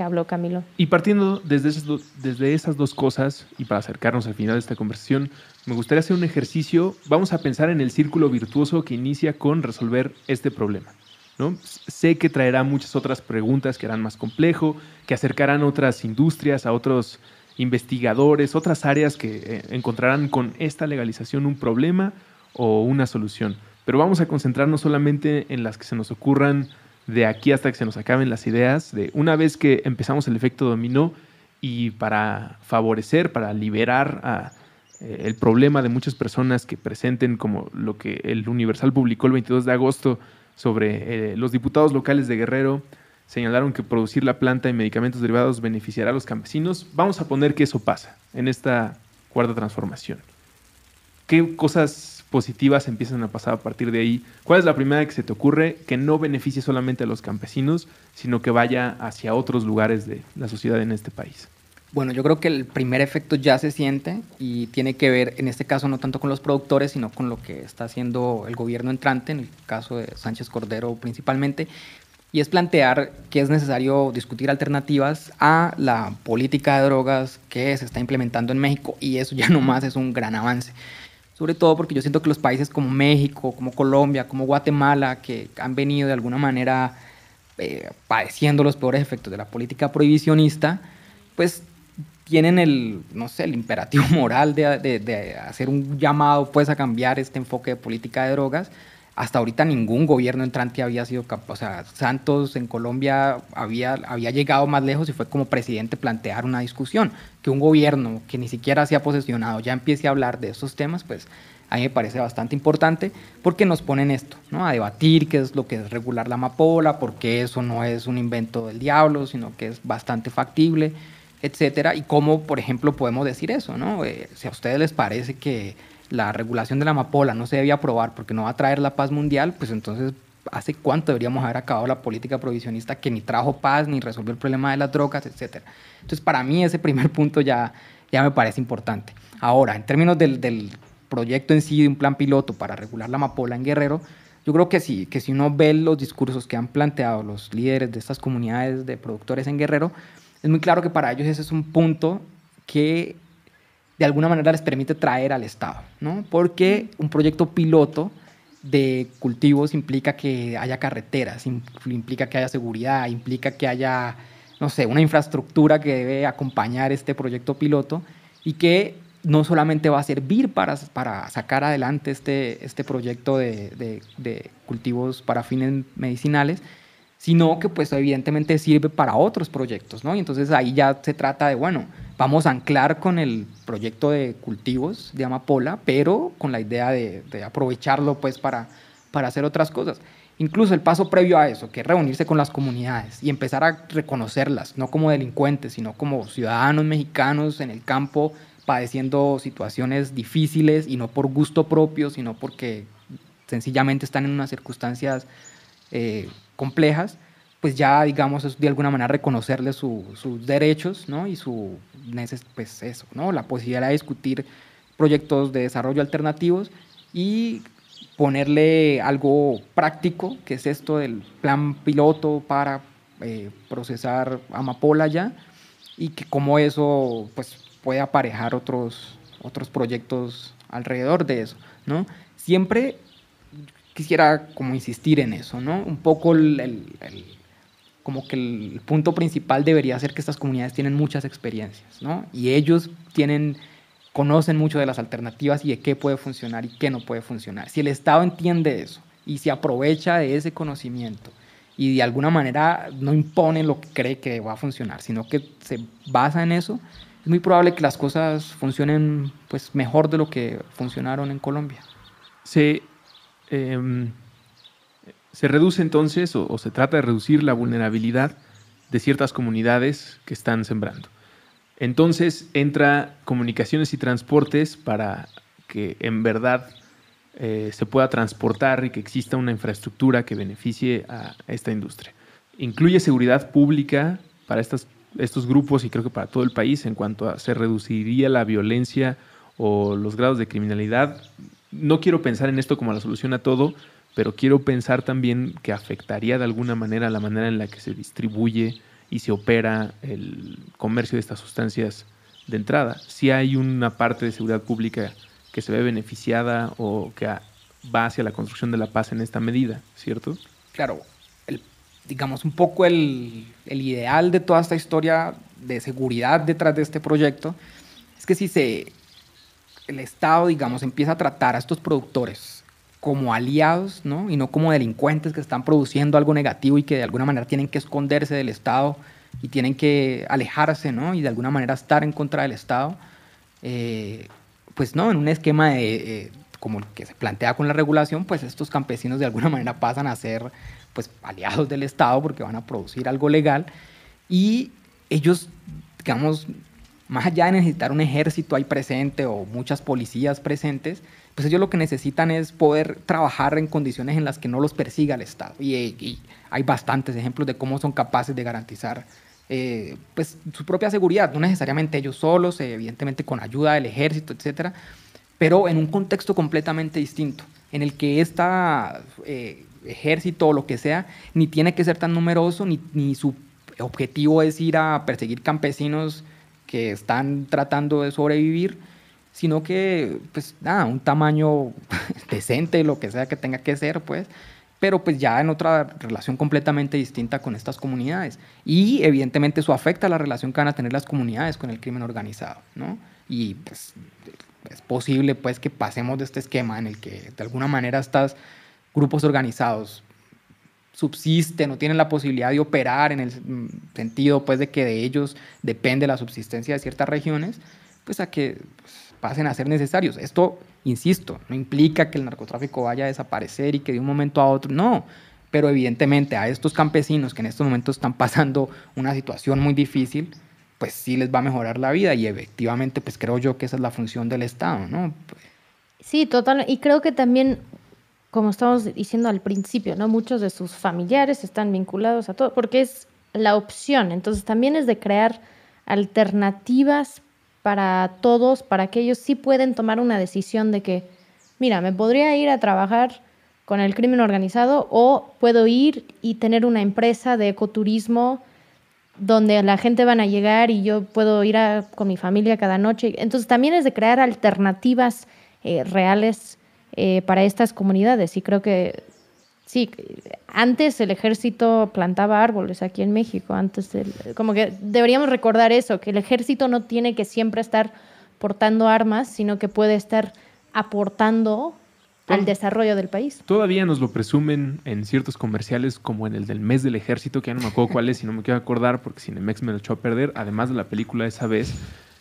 habló Camilo. Y partiendo desde esas, desde esas dos cosas, y para acercarnos al final de esta conversación, me gustaría hacer un ejercicio. Vamos a pensar en el círculo virtuoso que inicia con resolver este problema. ¿no? Sé que traerá muchas otras preguntas que harán más complejo, que acercarán otras industrias a otros investigadores, otras áreas que eh, encontrarán con esta legalización un problema o una solución. Pero vamos a concentrarnos solamente en las que se nos ocurran de aquí hasta que se nos acaben las ideas, de una vez que empezamos el efecto dominó y para favorecer, para liberar a, eh, el problema de muchas personas que presenten como lo que el Universal publicó el 22 de agosto sobre eh, los diputados locales de Guerrero, señalaron que producir la planta y medicamentos derivados beneficiará a los campesinos. Vamos a poner que eso pasa en esta cuarta transformación. ¿Qué cosas positivas empiezan a pasar a partir de ahí. ¿Cuál es la primera que se te ocurre que no beneficie solamente a los campesinos, sino que vaya hacia otros lugares de la sociedad en este país? Bueno, yo creo que el primer efecto ya se siente y tiene que ver, en este caso, no tanto con los productores, sino con lo que está haciendo el gobierno entrante, en el caso de Sánchez Cordero principalmente, y es plantear que es necesario discutir alternativas a la política de drogas que se está implementando en México, y eso ya nomás es un gran avance sobre todo porque yo siento que los países como México, como Colombia, como Guatemala, que han venido de alguna manera eh, padeciendo los peores efectos de la política prohibicionista, pues tienen el, no sé, el imperativo [laughs] moral de, de, hacer un llamado pues a cambiar este enfoque de política de drogas hasta ahorita ningún gobierno entrante había sido capaz, o sea, Santos en Colombia había, había llegado más lejos y fue como presidente plantear una discusión, que un gobierno que ni siquiera se ha posesionado ya empiece a hablar de esos temas, pues a mí me parece bastante importante porque nos ponen esto, ¿no? A debatir qué es lo que es regular la amapola, porque eso no es un invento del diablo, sino que es bastante factible, etcétera, y cómo, por ejemplo, podemos decir eso, ¿no? Eh, si a ustedes les parece que la regulación de la amapola no se debía aprobar porque no va a traer la paz mundial, pues entonces, ¿hace cuánto deberíamos haber acabado la política provisionista que ni trajo paz, ni resolvió el problema de las drogas, etcétera? Entonces, para mí ese primer [laughs] punto ya, ya me parece importante. Ahora, en términos del, del proyecto en sí, de un plan piloto para regular la amapola en Guerrero, yo creo que sí, que si uno ve los discursos que han planteado los líderes de estas comunidades de productores en Guerrero, es muy claro que para ellos ese es un punto que de alguna manera les permite traer al Estado, ¿no? Porque un proyecto piloto de cultivos implica que haya carreteras, implica que haya seguridad, implica que haya, no sé, una infraestructura que debe acompañar este proyecto piloto y que no solamente va a servir para, para sacar adelante este, este proyecto de, de, de cultivos para fines medicinales, sino que pues evidentemente sirve para otros proyectos, ¿no? Y entonces ahí ya se trata de, bueno, vamos a anclar con el proyecto de cultivos de amapola, pero con la idea de, aprovecharlo pues para, para hacer otras cosas. Incluso el paso previo a eso, que es reunirse con las comunidades y empezar a reconocerlas, no como delincuentes, sino como ciudadanos mexicanos en el campo padeciendo situaciones difíciles y no por gusto propio, sino porque sencillamente están en unas circunstancias eh, complejas pues ya, digamos, de alguna manera reconocerle sus derechos, ¿no? Y su, pues eso, ¿no? La posibilidad de discutir proyectos de desarrollo alternativos y ponerle algo práctico, que es esto del plan piloto para eh, procesar amapola ya, y que como eso, pues, puede aparejar otros, otros proyectos alrededor de eso, ¿no? Siempre quisiera como insistir en eso, ¿no? Un poco el como que el punto principal debería ser que estas comunidades tienen muchas experiencias, ¿no? Y ellos tienen, conocen mucho de las alternativas y de qué puede funcionar y qué no puede funcionar. Si el Estado entiende eso y se aprovecha de ese conocimiento y de alguna manera no impone lo que cree que va a funcionar, sino que se basa en eso, es muy probable que las cosas funcionen pues mejor de lo que funcionaron en Colombia. Sí. Em, se reduce entonces o, se trata de reducir la vulnerabilidad de ciertas comunidades que están sembrando. Entonces entra comunicaciones y transportes para que en verdad eh, se pueda transportar y que exista una infraestructura que beneficie a esta industria. Incluye seguridad pública para estos grupos y creo que para todo el país en cuanto a se reduciría la violencia o los grados de criminalidad. No quiero pensar en esto como la solución a todo, pero quiero pensar también que afectaría de alguna manera la manera en la que se distribuye y se opera el comercio de estas sustancias de entrada. Si hay una parte de seguridad pública que se ve beneficiada o que va hacia la construcción de la paz en esta medida, ¿cierto? Claro, digamos un poco el, el ideal de toda esta historia de seguridad detrás de este proyecto es que si se, el Estado, digamos, empieza a tratar a estos productores como aliados, ¿no? Y no como delincuentes que están produciendo algo negativo y que de alguna manera tienen que esconderse del Estado y tienen que alejarse, ¿no? Y de alguna manera estar en contra del Estado, eh, pues no, en un esquema de, eh, como el que se plantea con la regulación, pues estos campesinos de alguna [laughs] manera pasan a ser pues aliados del Estado porque van a producir algo legal y ellos, digamos, más allá de necesitar un ejército ahí presente o muchas policías presentes, pues ellos lo que necesitan es poder trabajar en condiciones en las que no los persiga el Estado. Y, hay bastantes ejemplos de cómo son capaces de garantizar eh, pues, su propia seguridad, no necesariamente ellos solos, evidentemente con ayuda del ejército, etcétera, pero en un contexto completamente distinto, en el que este ejército o lo que sea ni tiene que ser tan numeroso, ni su objetivo es ir a perseguir campesinos que están tratando de sobrevivir, sino que, pues nada, un tamaño [laughs] decente, lo que sea que tenga que ser, pues, pero pues ya en otra relación completamente distinta con estas comunidades. Y evidentemente eso afecta a la relación que van a tener las comunidades con el crimen organizado, ¿no? Y pues es posible pues que pasemos de este esquema en el que de alguna manera estos grupos organizados subsisten o tienen la posibilidad de operar en el sentido pues de que de ellos depende la subsistencia de ciertas regiones, pues a que pues, pasen a ser necesarios. Esto, insisto, no implica que el narcotráfico vaya a desaparecer y que de un momento a otro, no, pero evidentemente a estos campesinos que en estos momentos están pasando una situación muy difícil, pues sí les va a mejorar la vida y efectivamente pues creo yo que esa es la función del Estado, ¿no? Sí, total, y creo que también, como estamos diciendo al principio, ¿no? Muchos de sus familiares están vinculados a todo, porque es la opción, entonces también es de crear alternativas para todos, para que ellos sí pueden tomar una decisión de que, mira, me podría ir a trabajar con el crimen organizado o puedo ir y tener una empresa de ecoturismo donde la gente van a llegar y yo puedo ir con mi familia cada noche. Entonces también es de crear alternativas eh, reales eh, para estas comunidades y creo que sí, antes el ejército plantaba árboles aquí en México, antes como que deberíamos recordar eso, que el ejército no tiene que siempre estar portando armas, sino que puede estar aportando al desarrollo del país. Todavía nos lo presumen en ciertos comerciales como en el del mes del ejército, que ya no me acuerdo cuál es y no me quiero acordar porque Cinemex me lo echó a perder, además de la película esa vez,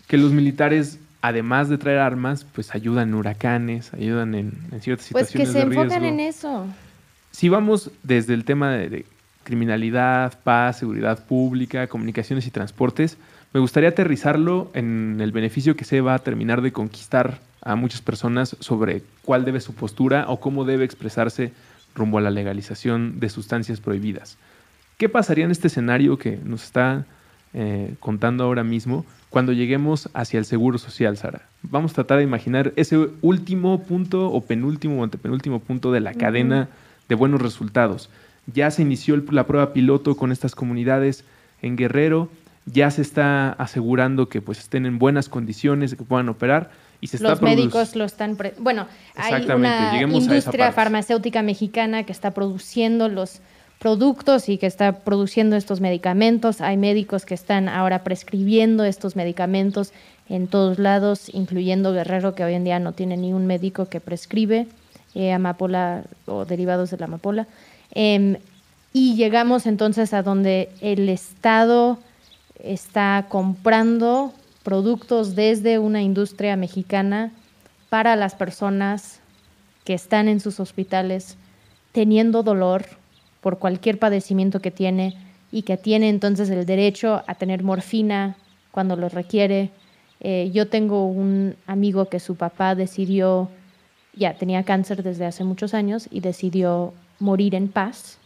que los militares además de traer armas, pues ayudan en huracanes, ayudan en, ciertas situaciones Pues que se enfocan en eso si vamos desde el tema de, criminalidad, paz, seguridad pública, comunicaciones y transportes, me gustaría aterrizarlo en el beneficio que se va a terminar de conquistar a muchas personas sobre cuál debe su postura o cómo debe expresarse rumbo a la legalización de sustancias prohibidas. ¿Qué pasaría en este escenario que nos está eh, contando ahora mismo cuando lleguemos hacia el seguro social, Sara? Vamos a tratar de imaginar ese último punto o penúltimo o antepenúltimo punto de la cadena de buenos resultados. Ya se inició la prueba piloto con estas comunidades en Guerrero, ya se está asegurando que pues estén en buenas condiciones, que puedan operar. Y se Los médicos lo están... bueno, hay una industria farmacéutica mexicana que está produciendo los productos y que está produciendo estos medicamentos. Hay médicos que están ahora prescribiendo estos medicamentos en todos lados, incluyendo Guerrero, que hoy en día no tiene ni un médico que prescribe eh, amapola o derivados de la amapola. Em, y llegamos entonces a donde el Estado está comprando productos desde una industria mexicana para las personas que están en sus hospitales teniendo dolor por cualquier padecimiento que tiene y que tiene entonces el derecho a tener morfina cuando lo requiere. Eh, yo tengo un amigo que su papá decidió ya tenía cáncer desde hace muchos años y decidió morir en paz.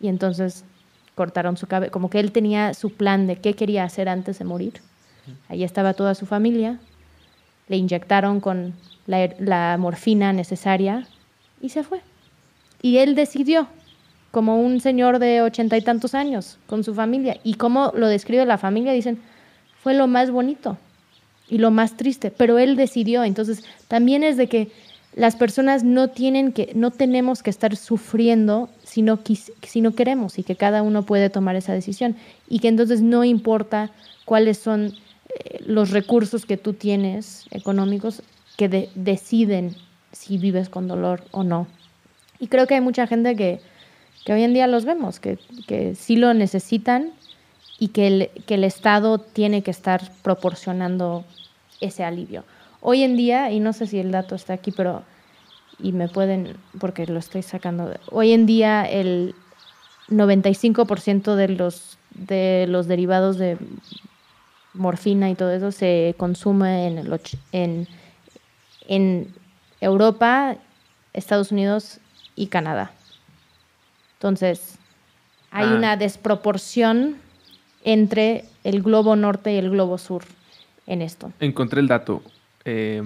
Y entonces cortaron su cabeza, como que él tenía su plan de qué quería hacer antes de morir. Ahí estaba toda su familia, le inyectaron con la, la morfina necesaria y se fue. Y él decidió, como un señor de ochenta y tantos años, con su familia. Y como lo describe la familia, dicen, fue lo más bonito y lo más triste, pero él decidió. Entonces, también es de que las personas no tienen que, no tenemos que estar sufriendo si no, si no queremos y que cada uno puede tomar esa decisión y que entonces no importa cuáles son eh, los recursos que tú tienes económicos que deciden si vives con dolor o no. Y creo que hay mucha gente que, hoy en día los vemos, que, que sí lo necesitan y que el, que el Estado tiene que estar proporcionando ese alivio. Hoy en día, y no sé si el dato está aquí, pero y me pueden, porque lo estoy sacando, hoy en día el 95% de los, de los derivados de morfina y todo eso se consume en, el, en, en Europa, Estados Unidos y Canadá. Entonces, hay ah. una desproporción entre el globo norte y el globo sur en esto. Encontré el dato. Eh,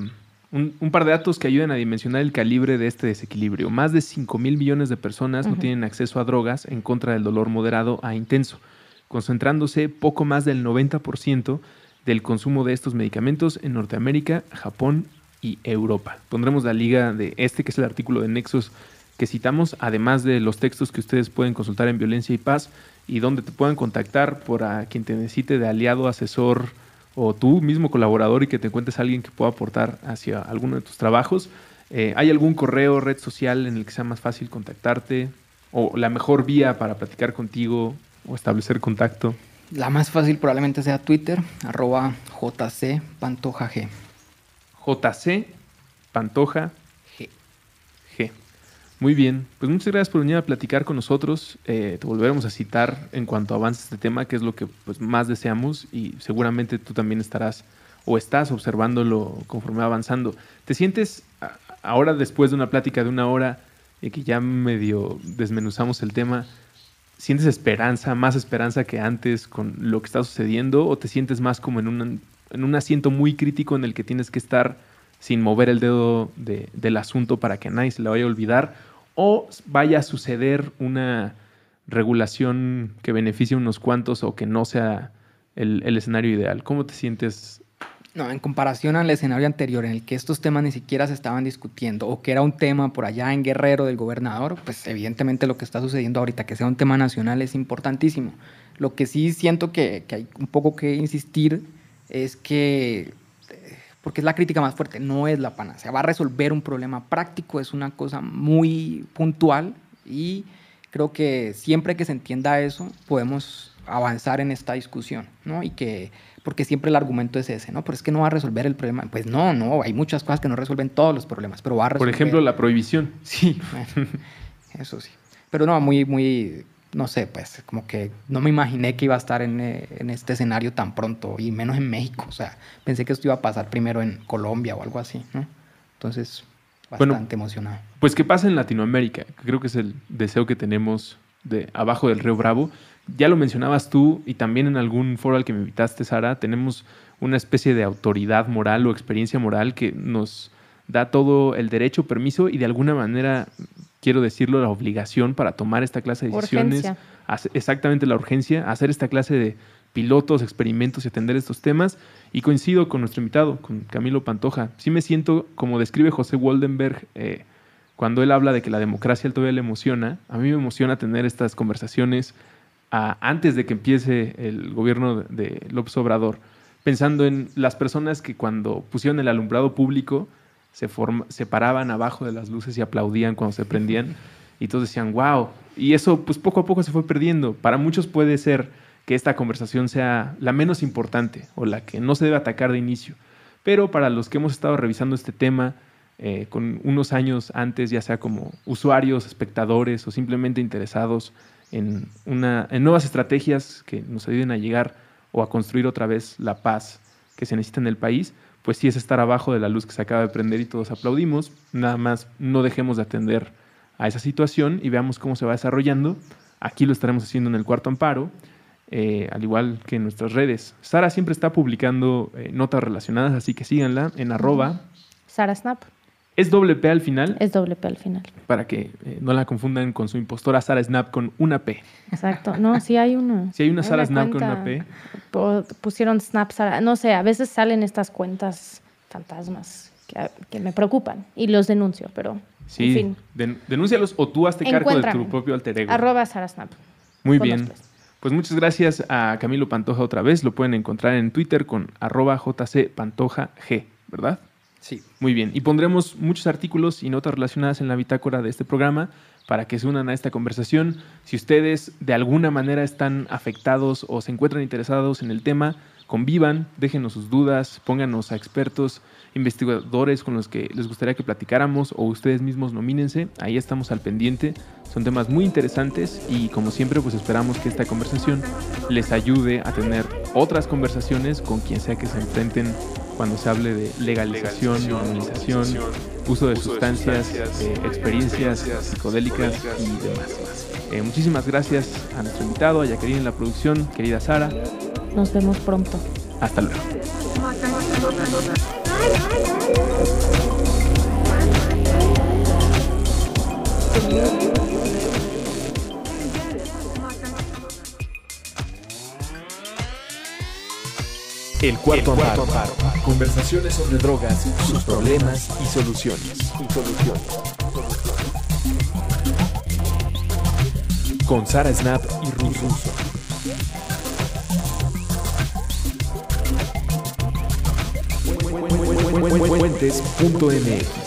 un, par de datos que ayudan a dimensionar el calibre de este desequilibrio. Más de 5 mil millones de personas no tienen acceso a drogas en contra del dolor moderado a intenso, concentrándose poco más del 90% del consumo de estos medicamentos en Norteamérica, Japón y Europa. Pondremos la liga de este, que es el artículo de Nexos que citamos, además de los textos que ustedes pueden consultar en Violencia y Paz y donde te puedan contactar por a quien te necesite de aliado, asesor, o tú mismo colaborador y que te encuentres a alguien que pueda aportar hacia alguno de tus trabajos. Eh, ¿Hay algún correo, red social en el que sea más fácil contactarte? ¿O la mejor vía para platicar contigo o establecer contacto? La más fácil probablemente sea Twitter, arroba JC Pantoja G. JC Pantoja muy bien, pues muchas gracias por venir a platicar con nosotros. Eh, te volveremos a citar en cuanto avance este tema, que es lo que pues, más deseamos y seguramente tú también estarás o estás observándolo conforme va avanzando. ¿Te sientes ahora después de una plática de una hora y que ya medio desmenuzamos el tema, sientes esperanza, más esperanza que antes con lo que está sucediendo o te sientes más como en un, en un asiento muy crítico en el que tienes que estar sin mover el dedo del asunto para que nadie se le vaya a olvidar o vaya a suceder una regulación que beneficie a unos cuantos o que no sea el, escenario ideal. ¿Cómo te sientes? No, en comparación al escenario anterior en el que estos temas ni siquiera se estaban discutiendo o que era un tema por allá en Guerrero del gobernador, pues evidentemente lo que está sucediendo ahorita, que sea un tema nacional, es importantísimo. Lo que sí siento que, que hay un poco que insistir es que porque es la crítica más fuerte, no es la panacea. Va a resolver un problema práctico, es una cosa muy puntual y creo que siempre que se entienda eso podemos avanzar en esta discusión, ¿no? Y que, porque siempre el argumento es ese, ¿no? Pero es que no va a resolver el problema. Pues no, no, hay muchas cosas que no resuelven todos los problemas, pero va a resolver. Por ejemplo, la prohibición. Sí, [laughs] eso sí. Pero no, muy, muy no sé, pues como que no me imaginé que iba a estar en, eh, en, este escenario tan pronto y menos en México. O sea, pensé que esto iba a pasar primero en Colombia o algo así, ¿no? Entonces, bastante emocionado. Pues que pasa en Latinoamérica, creo que es el deseo que tenemos de abajo del río Bravo. Ya lo mencionabas tú y también en algún foro al que me invitaste, Sara, tenemos una especie de autoridad moral o experiencia moral que nos da todo el derecho, permiso y de alguna manera quiero decirlo, la obligación para tomar esta clase de decisiones. Exactamente la urgencia, hacer esta clase de pilotos, experimentos y atender estos temas. Y coincido con nuestro invitado, con Camilo Pantoja. Sí me siento, como describe José Waldenberg, eh, cuando él habla de que la democracia todavía le emociona, a mí me emociona tener estas conversaciones antes de que empiece el gobierno de López Obrador, pensando en las personas que cuando pusieron el alumbrado público, se, se paraban abajo de las luces y aplaudían cuando se prendían y todos decían, wow. Y eso pues poco a poco se fue perdiendo. Para muchos puede ser que esta conversación sea la menos importante o la que no se debe atacar de inicio. Pero para los que hemos estado revisando este tema eh, con unos años antes, ya sea como usuarios, espectadores o simplemente interesados en, una, en nuevas estrategias que nos ayuden a llegar o a construir otra vez la paz que se necesita en el país, pues sí es estar abajo de la luz que se acaba de prender y todos aplaudimos. Nada más no dejemos de atender a esa situación y veamos cómo se va desarrollando. Aquí lo estaremos haciendo en el cuarto amparo, eh, al igual que en nuestras redes. Sara siempre está publicando eh, notas relacionadas, así que síganla en arroba. Sara Snap. ¿Es doble P al final? Es doble P al final. Para que eh, no la confundan con su impostora Sara Snap con una P. Exacto. No, sí hay una. [laughs] Sí hay una Sara Snap con una P. Pusieron Snap Sara. No sé, a veces salen estas cuentas fantasmas que, me preocupan y los denuncio, pero. Sí, en fin. denúncialos o tú hazte cargo de tu propio alter ego. Arroba Sara Snap. Muy bien. Pues muchas gracias a Camilo Pantoja otra vez. Lo pueden encontrar en Twitter con arroba jcpantojag, ¿verdad? Sí. Muy bien. Y pondremos muchos artículos y notas relacionadas en la bitácora de este programa para que se unan a esta conversación. Si ustedes de alguna manera están afectados o se encuentran interesados en el tema, convivan, déjenos sus dudas, pónganos a expertos, investigadores con los que les gustaría que platicáramos o ustedes mismos nomínense. Ahí estamos al pendiente. Son temas muy interesantes y como siempre pues esperamos que esta conversación les ayude a tener otras conversaciones con quien sea que se enfrenten cuando se hable de legalización, normalización, uso de sustancias, eh, experiencias psicodélicas y demás. Eh, muchísimas gracias a nuestro invitado, a Jacqueline en la producción, querida Sara. Nos vemos pronto. Hasta luego. El cuarto, amparo. Conversaciones sobre drogas, sus problemas y soluciones. Y soluciones. Con Sara Snap y Russo. Fuentes.mx